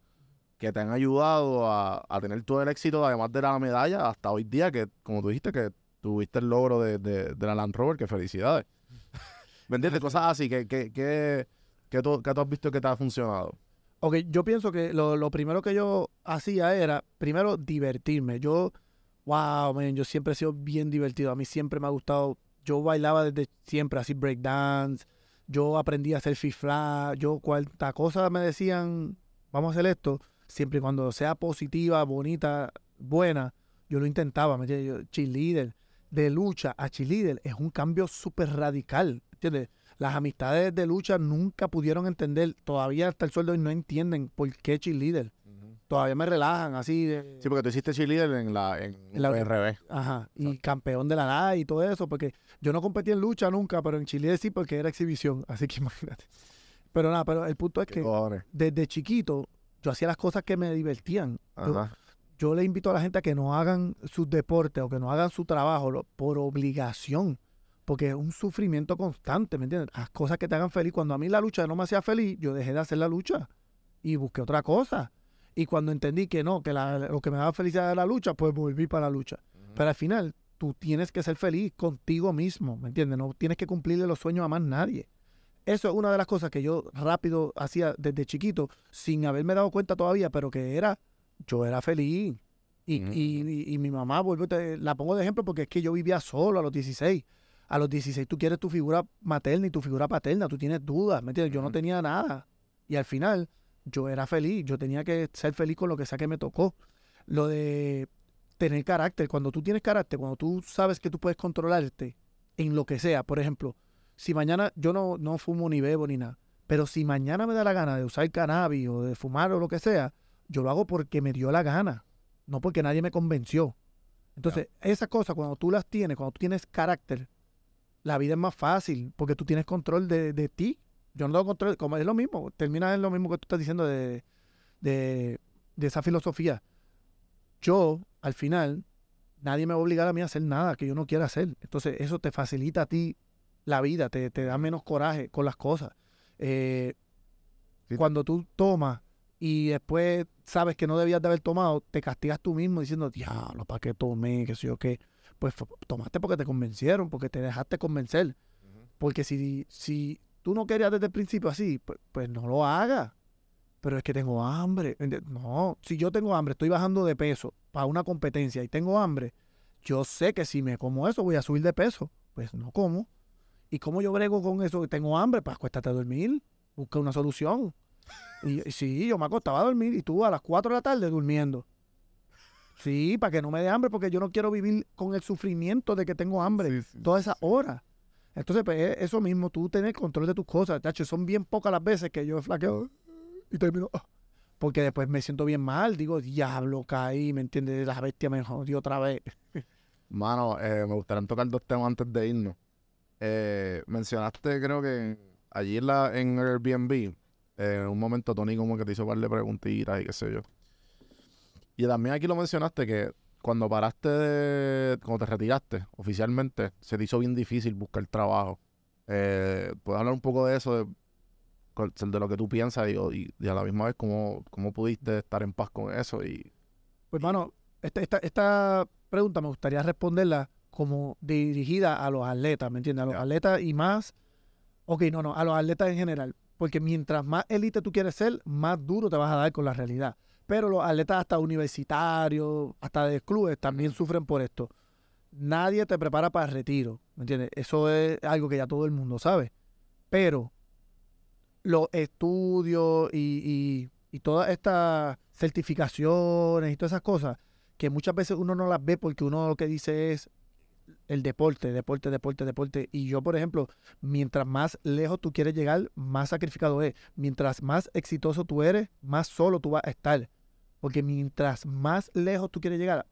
que te han ayudado a, tener todo el éxito, además de la medalla, hasta hoy día, que como tú dijiste, que tuviste el logro de, de, la Land Rover, que felicidades. ¿Me entiendes? Cosas así, que, que, que ¿Qué tú, has visto que te ha funcionado? Ok, yo pienso que lo, lo primero que yo hacía era, primero, divertirme. Yo, wow, man, yo siempre he sido bien divertido. A mí siempre me ha gustado. Yo bailaba desde siempre, así breakdance. Yo aprendí a hacer fifla. Yo, cuanta cosa me decían, vamos a hacer esto, siempre y cuando sea positiva, bonita, buena, yo lo intentaba. ¿me entiendes? Yo, cheerleader, de lucha a cheerleader, es un cambio súper radical. ¿Entiendes? Las amistades de lucha nunca pudieron entender, todavía hasta el sueldo hoy no entienden por qué cheerleader. Todavía me relajan así de... Sí, porque tú hiciste cheerleader en la, en En la- RB. Ajá, y campeón de la NAI y todo eso, porque yo no competí en lucha nunca, pero en Chile sí porque era exhibición, así que imagínate. Pero nada, pero el punto es ¿Qué que cojones? desde chiquito yo hacía las cosas que me divertían. Yo, yo le invito a la gente a que no hagan sus deportes o que no hagan su trabajo lo- por obligación, porque es un sufrimiento constante, ¿me entiendes? Haz cosas que te hagan feliz. Cuando a mí la lucha no me hacía feliz, yo dejé de hacer la lucha y busqué otra cosa. Y cuando entendí que no, que la- lo que me daba felicidad era la lucha, pues volví para la lucha. Pero al final, tú tienes que ser feliz contigo mismo, ¿me entiendes? No tienes que cumplirle los sueños a más nadie. Eso es una de las cosas que yo rápido hacía desde chiquito, sin haberme dado cuenta todavía, pero que era, yo era feliz. Y, y- y- y mi mamá, vuelvo, la pongo de ejemplo porque es que yo vivía solo a los 16. A los 16 tú quieres tu figura materna y tu figura paterna, tú tienes dudas, ¿me entiendes? Yo no tenía nada. Y al final, yo era feliz, yo tenía que ser feliz con lo que sea que me tocó. Lo de tener carácter, cuando tú tienes carácter, cuando tú sabes que tú puedes controlarte en lo que sea, por ejemplo, si mañana yo no, no fumo ni bebo ni nada, pero si mañana me da la gana de usar cannabis o de fumar o lo que sea, yo lo hago porque me dio la gana, no porque nadie me convenció. Entonces, esas cosas, cuando tú las tienes, cuando tú tienes carácter, la vida es más fácil porque tú tienes control de, de ti. Yo no tengo control, como es lo mismo, termina en lo mismo que tú estás diciendo de, de, de esa filosofía. Yo, al final, nadie me va a obligar a mí a hacer nada que yo no quiera hacer. Entonces, eso te facilita a ti la vida, te, te da menos coraje con las cosas. Eh, Sí. Cuando tú tomas y después sabes que no debías de haber tomado, te castigas tú mismo diciendo, diablo, ¿para qué tomé? ¿Qué sé yo qué? Pues tomaste porque te convencieron, porque te dejaste convencer. Porque si, si tú no querías desde el principio así, pues, pues no lo hagas. Pero es que tengo hambre. No, si yo tengo hambre, estoy bajando de peso para una competencia y tengo hambre, yo sé que si me como eso voy a subir de peso. Pues no como. ¿Y cómo yo brego con eso? Tengo hambre, pues acuéstate a dormir, busca una solución. Y, y sí, yo me acostaba a dormir y tú a las 4 de la tarde durmiendo. Sí, para que no me dé hambre, porque yo no quiero vivir con el sufrimiento de que tengo hambre Sí, sí, todas sí, esas horas. Entonces, pues es eso mismo, tú tener control de tus cosas, tacho, son bien pocas las veces que yo flaqueo y termino, ah, porque después me siento bien mal, digo, diablo, caí, ¿me entiendes? La bestia me jodió otra vez. Mano, eh, me gustaría tocar dos temas antes de irnos. Eh, mencionaste, creo que allí en, la, en Airbnb, eh, en un momento Tony como que te hizo un par de preguntitas y qué sé yo. Y también aquí lo mencionaste que cuando paraste de, cuando te retiraste oficialmente, se te hizo bien difícil buscar trabajo. Eh, ¿Puedes hablar un poco de eso, de, de lo que tú piensas y, y- y a la misma vez cómo, cómo pudiste estar en paz con eso? Y, Pues, mano, esta, esta, esta pregunta me gustaría responderla como dirigida a los atletas, ¿me entiendes? A los atletas y más, ok, no, no, a los atletas en general, porque mientras más élite tú quieres ser, más duro te vas a dar con la realidad. Pero los atletas hasta universitarios, hasta de clubes, también sufren por esto. Nadie te prepara para el retiro, ¿me entiendes? Eso es algo que ya todo el mundo sabe. Pero los estudios y, y, y todas estas certificaciones y todas esas cosas, que muchas veces uno no las ve porque uno lo que dice es el deporte, deporte, deporte, deporte. Y yo, por ejemplo, mientras más lejos tú quieres llegar, más sacrificado es. Mientras más exitoso tú eres, más solo tú vas a estar. Porque mientras más lejos tú quieres llegar,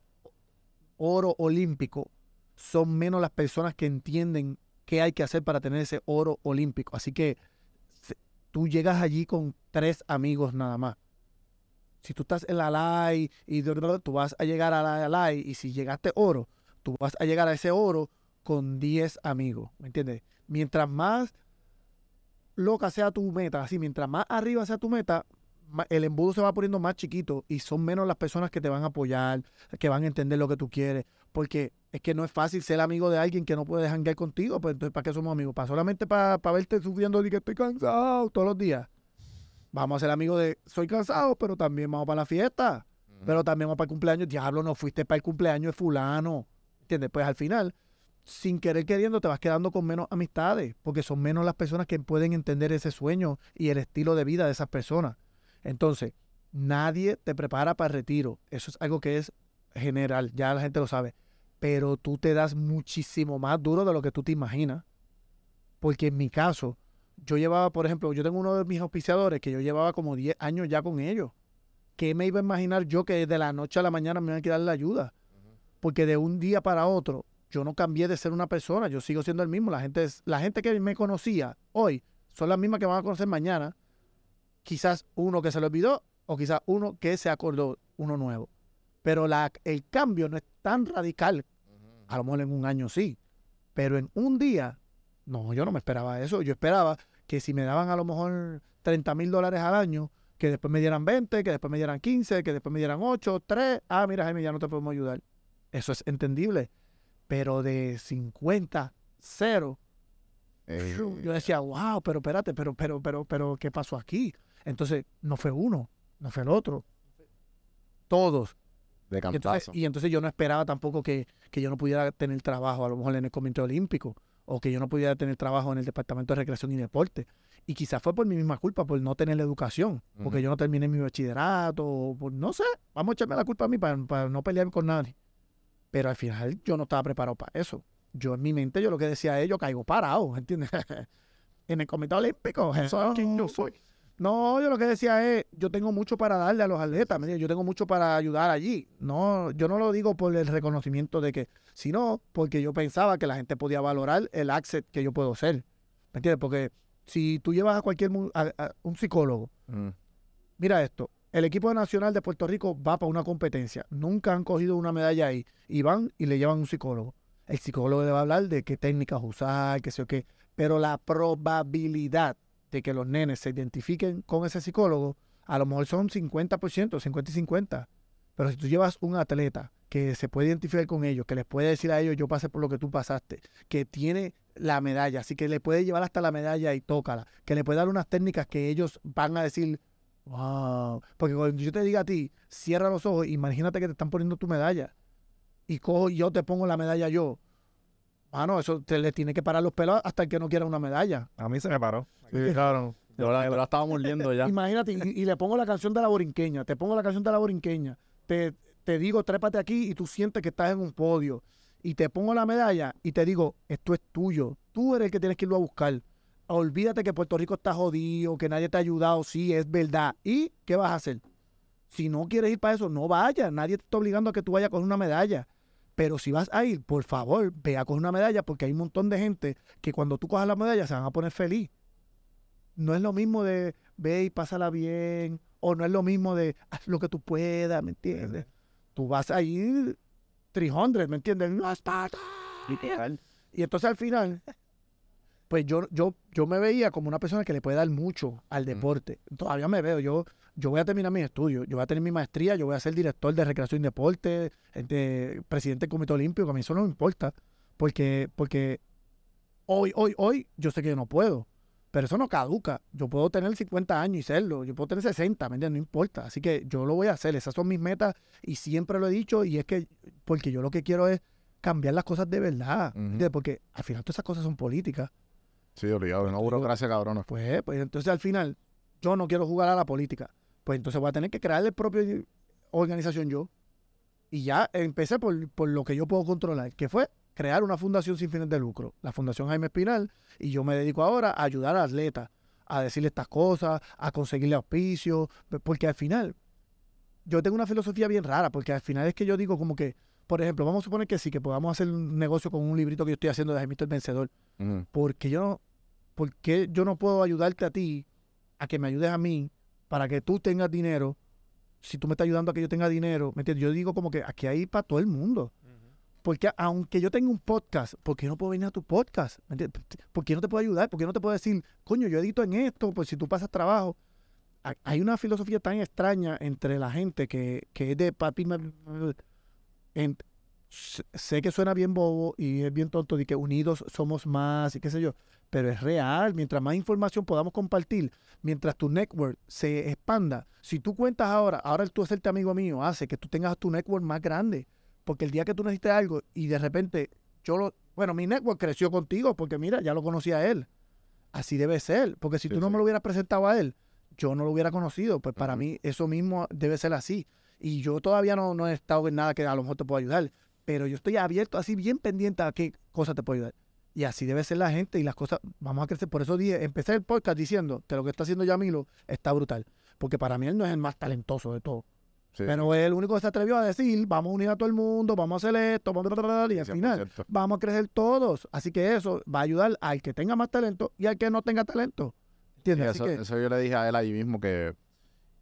oro olímpico, son menos las personas que entienden qué hay que hacer para tener ese oro olímpico. Así que tú llegas allí con tres amigos nada más. Si tú estás en la LAI y tú vas a llegar a la LAI y si llegaste oro, tú vas a llegar a ese oro con 10 amigos, ¿me entiendes? Mientras más loca sea tu meta, así, mientras más arriba sea tu meta, el embudo se va poniendo más chiquito y son menos las personas que te van a apoyar, que van a entender lo que tú quieres, porque es que no es fácil ser amigo de alguien que no puede janguear contigo, pues entonces ¿para qué somos amigos? ¿Para solamente para verte sufriendo y que estoy cansado todos los días? vamos a ser amigos de soy cansado, pero también vamos para la fiesta. Pero también vamos para el cumpleaños. Diablo, no fuiste para el cumpleaños de fulano. ¿Entiendes? Pues al final, sin querer queriendo, te vas quedando con menos amistades, porque son menos las personas que pueden entender ese sueño y el estilo de vida de esas personas. Entonces, nadie te prepara para el retiro. Eso es algo que es general, ya la gente lo sabe. Pero tú te das muchísimo más duro de lo que tú te imaginas. Porque en mi caso, yo llevaba, por ejemplo, yo tengo uno de mis auspiciadores que yo llevaba como 10 años ya con ellos. ¿Qué me iba a imaginar yo que de la noche a la mañana me iban a quitar la ayuda? Porque de un día para otro, yo no cambié de ser una persona, yo sigo siendo el mismo. La gente, es, la gente que me conocía hoy son las mismas que van a conocer mañana. Quizás uno que se lo olvidó o quizás uno que se acordó, uno nuevo. Pero la, el cambio no es tan radical. A lo mejor en un año sí. Pero en un día, no, yo no me esperaba eso. Yo esperaba que si me daban a lo mejor 30 mil dólares al año, que después me dieran 20, que después me dieran 15, que después me dieran 8, 3. Ah, mira, Jaime, ya no te podemos ayudar. Eso es entendible. Pero de 50, 0. Eh, Yo decía, wow, pero espérate, pero, pero, pero, pero, ¿qué pasó aquí? Entonces, no fue uno, no fue el otro. Todos. de Y entonces, y entonces yo no esperaba tampoco que, que yo no pudiera tener trabajo a lo mejor en el Comité Olímpico o que yo no pudiera tener trabajo en el Departamento de Recreación y Deporte. Y quizás fue por mi misma culpa, por no tener la educación, porque yo no terminé mi bachillerato, o por, no sé, vamos a echarme la culpa a mí para, para no pelear con nadie. Pero al final yo no estaba preparado para eso. Yo en mi mente, yo lo que decía es, yo caigo parado, ¿entiendes? en el Comité Olímpico, eso ¿Quién yo soy? No, yo lo que decía es, yo tengo mucho para darle a los atletas, ¿me entiendes? yo tengo mucho para ayudar allí. No, yo no lo digo por el reconocimiento de que, sino porque yo pensaba que la gente podía valorar el access que yo puedo ser. ¿Me entiendes? Porque si tú llevas a cualquier mu- a- a un psicólogo, Mm. mira esto, el equipo nacional de Puerto Rico va para una competencia, nunca han cogido una medalla ahí y van y le llevan un psicólogo. El psicólogo le va a hablar de qué técnicas usar, qué sé yo qué, pero la probabilidad de que los nenes se identifiquen con ese psicólogo, a lo mejor son 50%, 50 y 50. Pero si tú llevas un atleta que se puede identificar con ellos, que les puede decir a ellos, yo pasé por lo que tú pasaste, que tiene la medalla, así que le puede llevar hasta la medalla y tócala, que le puede dar unas técnicas que ellos van a decir, wow, porque cuando yo te diga a ti, cierra los ojos, imagínate que te están poniendo tu medalla y cojo yo te pongo la medalla yo. Mano, eso te le tiene que parar los pelos hasta el que no quiera una medalla. A mí se me paró. Sí, claro. Yo la, yo la estaba mordiendo ya. Imagínate, y, y le pongo la canción de la borinqueña, te pongo la canción de la borinqueña, te, te digo, trépate aquí y tú sientes que estás en un podio. Y te pongo la medalla y te digo, esto es tuyo. Tú eres el que tienes que irlo a buscar. Olvídate que Puerto Rico está jodido, que nadie te ha ayudado. Sí, es verdad. ¿Y qué vas a hacer? Si no quieres ir para eso, no vayas. Nadie te está obligando a que tú vayas con una medalla. Pero si vas a ir, por favor, ve a coger una medalla porque hay un montón de gente que cuando tú cojas la medalla se van a poner feliz. No es lo mismo de ve y pásala bien, o no es lo mismo de haz lo que tú puedas, ¿me entiendes? Tú vas a ir 300, ¿me entiendes? No, Esparta. Literal. Y entonces al final, pues yo, yo, yo me veía como una persona que le puede dar mucho al deporte. Todavía me veo, yo, yo voy a terminar mis estudios, yo voy a tener mi maestría, yo voy a ser director de recreación y deporte, presidente del Comité Olímpico, a mí eso no me importa, porque, porque hoy, hoy, hoy, yo sé que yo no puedo, pero eso no caduca. Yo puedo tener 50 años y serlo, yo puedo tener 60, ¿me entiendes? No importa. Así que yo lo voy a hacer, esas son mis metas y siempre lo he dicho y es que, porque yo lo que quiero es cambiar las cosas de verdad. Porque al final todas esas cosas son políticas. Sí, obligado. Una burocracia cabrona. Pues, pues entonces al final yo no quiero jugar a la política. Pues entonces voy a tener que crear el propio organización yo. Y ya empecé por, por lo que yo puedo controlar, que fue crear una fundación sin fines de lucro, la Fundación Jaime Espinal, y yo me dedico ahora a ayudar a atletas, a decirle estas cosas, a conseguirle auspicio, porque al final yo tengo una filosofía bien rara, porque al final es que yo digo como que, por ejemplo, vamos a suponer que sí, que podamos hacer un negocio con un librito que yo estoy haciendo de Jaimito el Vencedor, Ujú. porque yo no, ¿por qué yo no puedo ayudarte a ti a que me ayudes a mí para que tú tengas dinero? Si tú me estás ayudando a que yo tenga dinero, ¿me entiendes? Yo digo como que aquí hay para todo el mundo. Porque aunque yo tenga un podcast, ¿por qué no puedo venir a tu podcast? ¿Me entiendes? ¿Por qué no te puedo ayudar? ¿Por qué no te puedo decir, coño, yo edito en esto? Pues si tú pasas trabajo. Ha- Hay una filosofía tan extraña entre la gente que, que es de papi. en- sé que suena bien bobo y es bien tonto de que unidos somos más y qué sé yo, pero es real. Mientras más información podamos compartir, mientras tu network se expanda, si tú cuentas ahora, ahora el tú hacerte amigo mío hace que tú tengas tu network más grande, porque el día que tú necesites algo y de repente yo lo, bueno, mi network creció contigo porque mira, ya lo conocía a él. Así debe ser, porque si Sí, tú no sí. me lo hubieras presentado a él, yo no lo hubiera conocido. Pues para mí eso mismo debe ser así. Y yo todavía no, no he estado en nada que a lo mejor te pueda ayudar, pero yo estoy abierto, así bien pendiente a qué cosa te puede ayudar. Y así debe ser la gente y las cosas, vamos a crecer. Por eso dije, empecé el podcast diciendo que lo que está haciendo Yamilo está brutal. Porque para mí él no es el más talentoso de todos. Sí, Pero es el único que se atrevió a decir, vamos a unir a todo el mundo, vamos a hacer esto, vamos a... y al final 100%. vamos a crecer todos. Así que eso va a ayudar al que tenga más talento y al que no tenga talento. Sí, ¿Entiendes? Así eso, que, eso yo le dije a él ahí mismo que,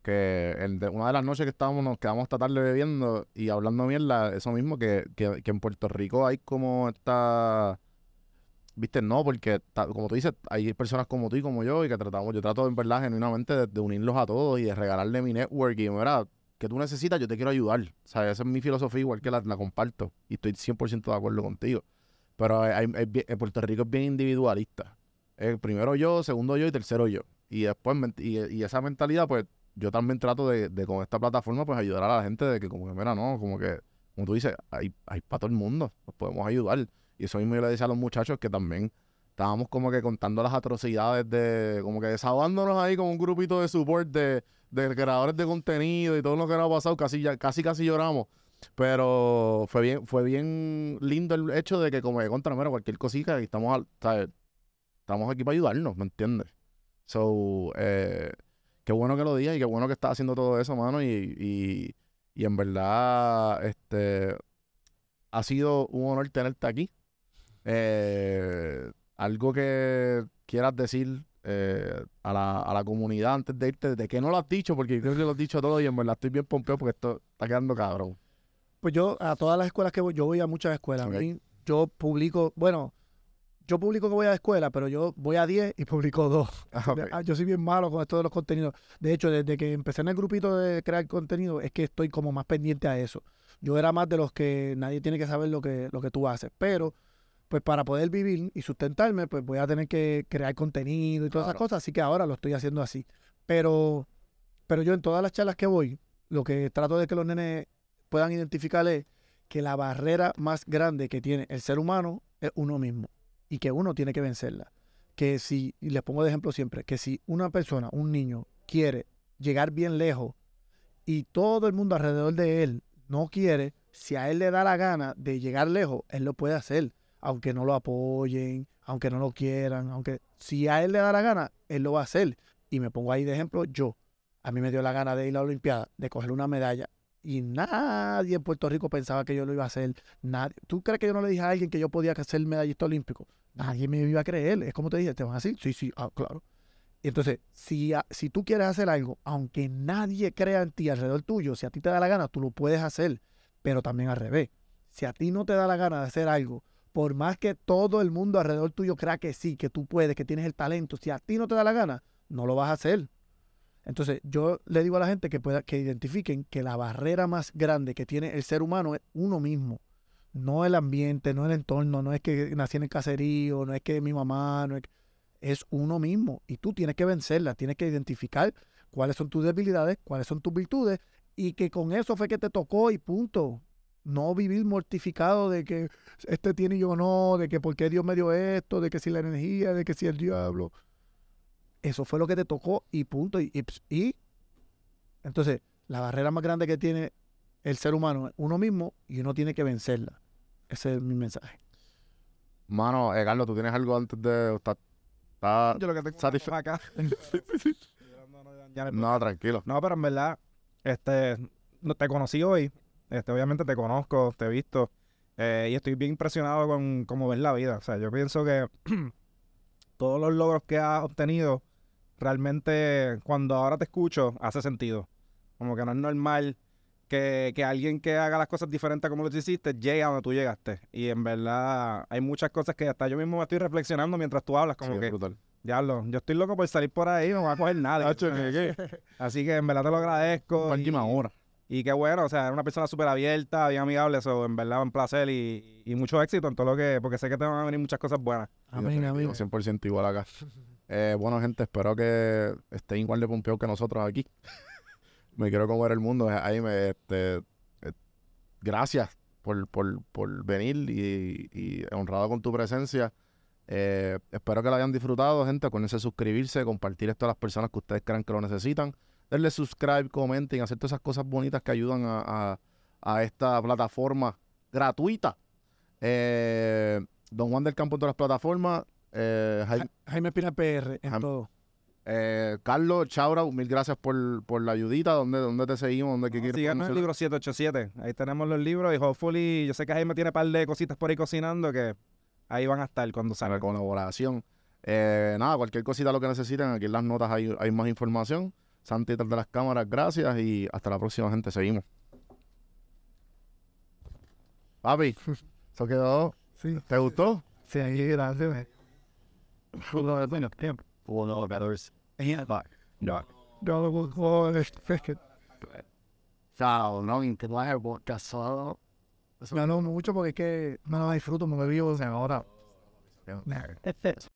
que una de las noches que estábamos, nos quedamos esta tarde bebiendo y hablando mierda, eso mismo, que, que, que en Puerto Rico hay como esta. Viste, no, porque como tú dices, hay personas como tú y como yo, y que tratamos, yo trato en verdad genuinamente de, de unirlos a todos y de regalarle mi network. Y mira, que tú necesitas, yo te quiero ayudar. Sea, esa es mi filosofía, igual que la, la comparto. Y estoy 100% de acuerdo contigo. Pero hay- en Puerto Rico es bien individualista. Primero yo, segundo yo y tercero yo. Y después, y esa mentalidad, pues, yo también trato de, de con esta plataforma, pues, ayudar a la gente de que, como que, mira, no, como que, como tú dices, hay, hay para todo el mundo, nos podemos ayudar. Y eso mismo yo le decía a los muchachos que también estábamos como que contando las atrocidades de, como que desahogándonos ahí con un grupito de support de, creadores de contenido y todo lo que nos ha pasado, casi, ya- casi, casi lloramos. Pero fue bien, fue bien lindo el hecho de que como que contra, cualquier cosita, estamos, estamos aquí para ayudarnos, ¿me entiendes? So, eh, qué bueno que lo digas y qué bueno que estás haciendo todo eso, mano. Y, y en verdad, este, ha sido un honor tenerte aquí. Eh, algo que quieras decir eh, a, la, a la comunidad antes de irte, de que no lo has dicho, porque creo que lo has dicho todo y en verdad estoy bien pompeo porque esto está quedando cabrón. pues yo a todas las escuelas que voy, yo voy a muchas escuelas. Yo publico, bueno, yo publico que voy a la escuela, pero yo voy a 10 y publico 2. Ok. Ah, Yo soy bien malo con esto de los contenidos. De hecho, desde que empecé en el grupito de crear contenido, es que estoy como más pendiente a eso. Yo era más de los que nadie tiene que saber lo que, lo que tú haces. Pero, pues para poder vivir y sustentarme, pues voy a tener que crear contenido y todas esas cosas. Así que ahora lo estoy haciendo así. Pero, pero yo en todas las charlas que voy, lo que trato de que los nenes puedan identificar es que la barrera más grande que tiene el ser humano es uno mismo y que uno tiene que vencerla que si, y les pongo de ejemplo siempre, que si una persona, un niño, quiere llegar bien lejos y todo el mundo alrededor de él no quiere, si a él le da la gana de llegar lejos, él lo puede hacer, aunque no lo apoyen, aunque no lo quieran, aunque si a él le da la gana, él lo va a hacer. Y me pongo ahí de ejemplo yo. A mí me dio la gana de ir a la Olimpiada, de coger una medalla. Y nadie en Puerto Rico pensaba que yo lo iba a hacer. Nadie. ¿Tú crees que yo no le dije a alguien que yo podía ser medallista olímpico? Nadie me iba a creer. Es como te dije, ¿te van a decir? Sí, sí, ah, claro. Entonces, si, si tú quieres hacer algo, aunque nadie crea en ti alrededor tuyo, si a ti te da la gana, tú lo puedes hacer. Pero también al revés. Si a ti no te da la gana de hacer algo, por más que todo el mundo alrededor tuyo crea que sí, que tú puedes, que tienes el talento, si a ti no te da la gana, no lo vas a hacer. Entonces, yo le digo a la gente que pueda, que identifiquen que la barrera más grande que tiene el ser humano es uno mismo. No el ambiente, no el entorno, no es que nací en el caserío, no es que mi mamá, no es, que- es uno mismo. Y tú tienes que vencerla, tienes que identificar cuáles son tus debilidades, cuáles son tus virtudes, y que con eso fue que te tocó y punto. No vivir mortificado de que este tiene y yo no, de que por qué Dios me dio esto, de que si la energía, de que si el diablo. Eso fue lo que te tocó y punto. Y, y- y entonces, la barrera más grande que tiene el ser humano es uno mismo y uno tiene que vencerla. Ese es mi mensaje. Mano, eh, Carlos, ¿tú tienes algo antes de... está- está- Yo lo que tengo acá. no, no, ya me- No, tranquilo. No, pero en verdad, este, no, te conocí hoy. Este, obviamente te conozco, te he visto. eh, y estoy bien impresionado con cómo ves la vida. O sea, yo pienso que todos los logros que has obtenido, realmente, cuando ahora te escucho, hace sentido. Como que no es normal que, que alguien que haga las cosas diferentes como lo hiciste, llegue a donde tú llegaste. Y en verdad, hay muchas cosas que hasta yo mismo me estoy reflexionando mientras tú hablas. Como Sí, que, brutal. diablo, yo estoy loco por salir por ahí, no voy a coger nada. Así que en verdad te lo agradezco. Y- ahora. Y qué bueno, o sea, era una persona súper abierta, bien amigable, eso en verdad un placer y, y mucho éxito en todo lo que, porque sé que te van a venir muchas cosas buenas. Amén, amigo. 100% igual acá. Eh, bueno, gente, espero que estén igual de pompeados que nosotros aquí. me quiero comer el mundo. Eh, Ahí me, este, eh, gracias por, por, por venir y, y honrado con tu presencia. Eh, espero que lo hayan disfrutado, gente. Acuérdense de suscribirse, compartir esto a las personas que ustedes crean que lo necesitan. Denle subscribe, comenten, hacer todas esas cosas bonitas que ayudan a, a- a esta plataforma gratuita. Eh, Don Juan del Campo en todas las plataformas. Eh, Jaime- Jaime Espinal PR en todo. eh, Carlos, Chaura, mil gracias por, por la ayudita. ¿Dónde, dónde te seguimos? ¿Dónde quieres Síganos en el libro 787. Ahí tenemos los libros y hopefully, yo sé que Jaime tiene un par de cositas por ahí cocinando que ahí van a estar cuando la salgan. colaboración. Eh, nada, cualquier cosita lo que necesiten, aquí en las notas hay, hay más información. Santi detrás de las cámaras, gracias y hasta la próxima, gente. Seguimos. Papi, eso quedó. Sí, ¿Te gustó? sí, ahí gracias. Bueno, tiempo. Uno. No. Yo lo busco, es que Chao, no interrogar, casado. me mucho porque es que no lo disfruto, me lo vivo, o sea, ahora.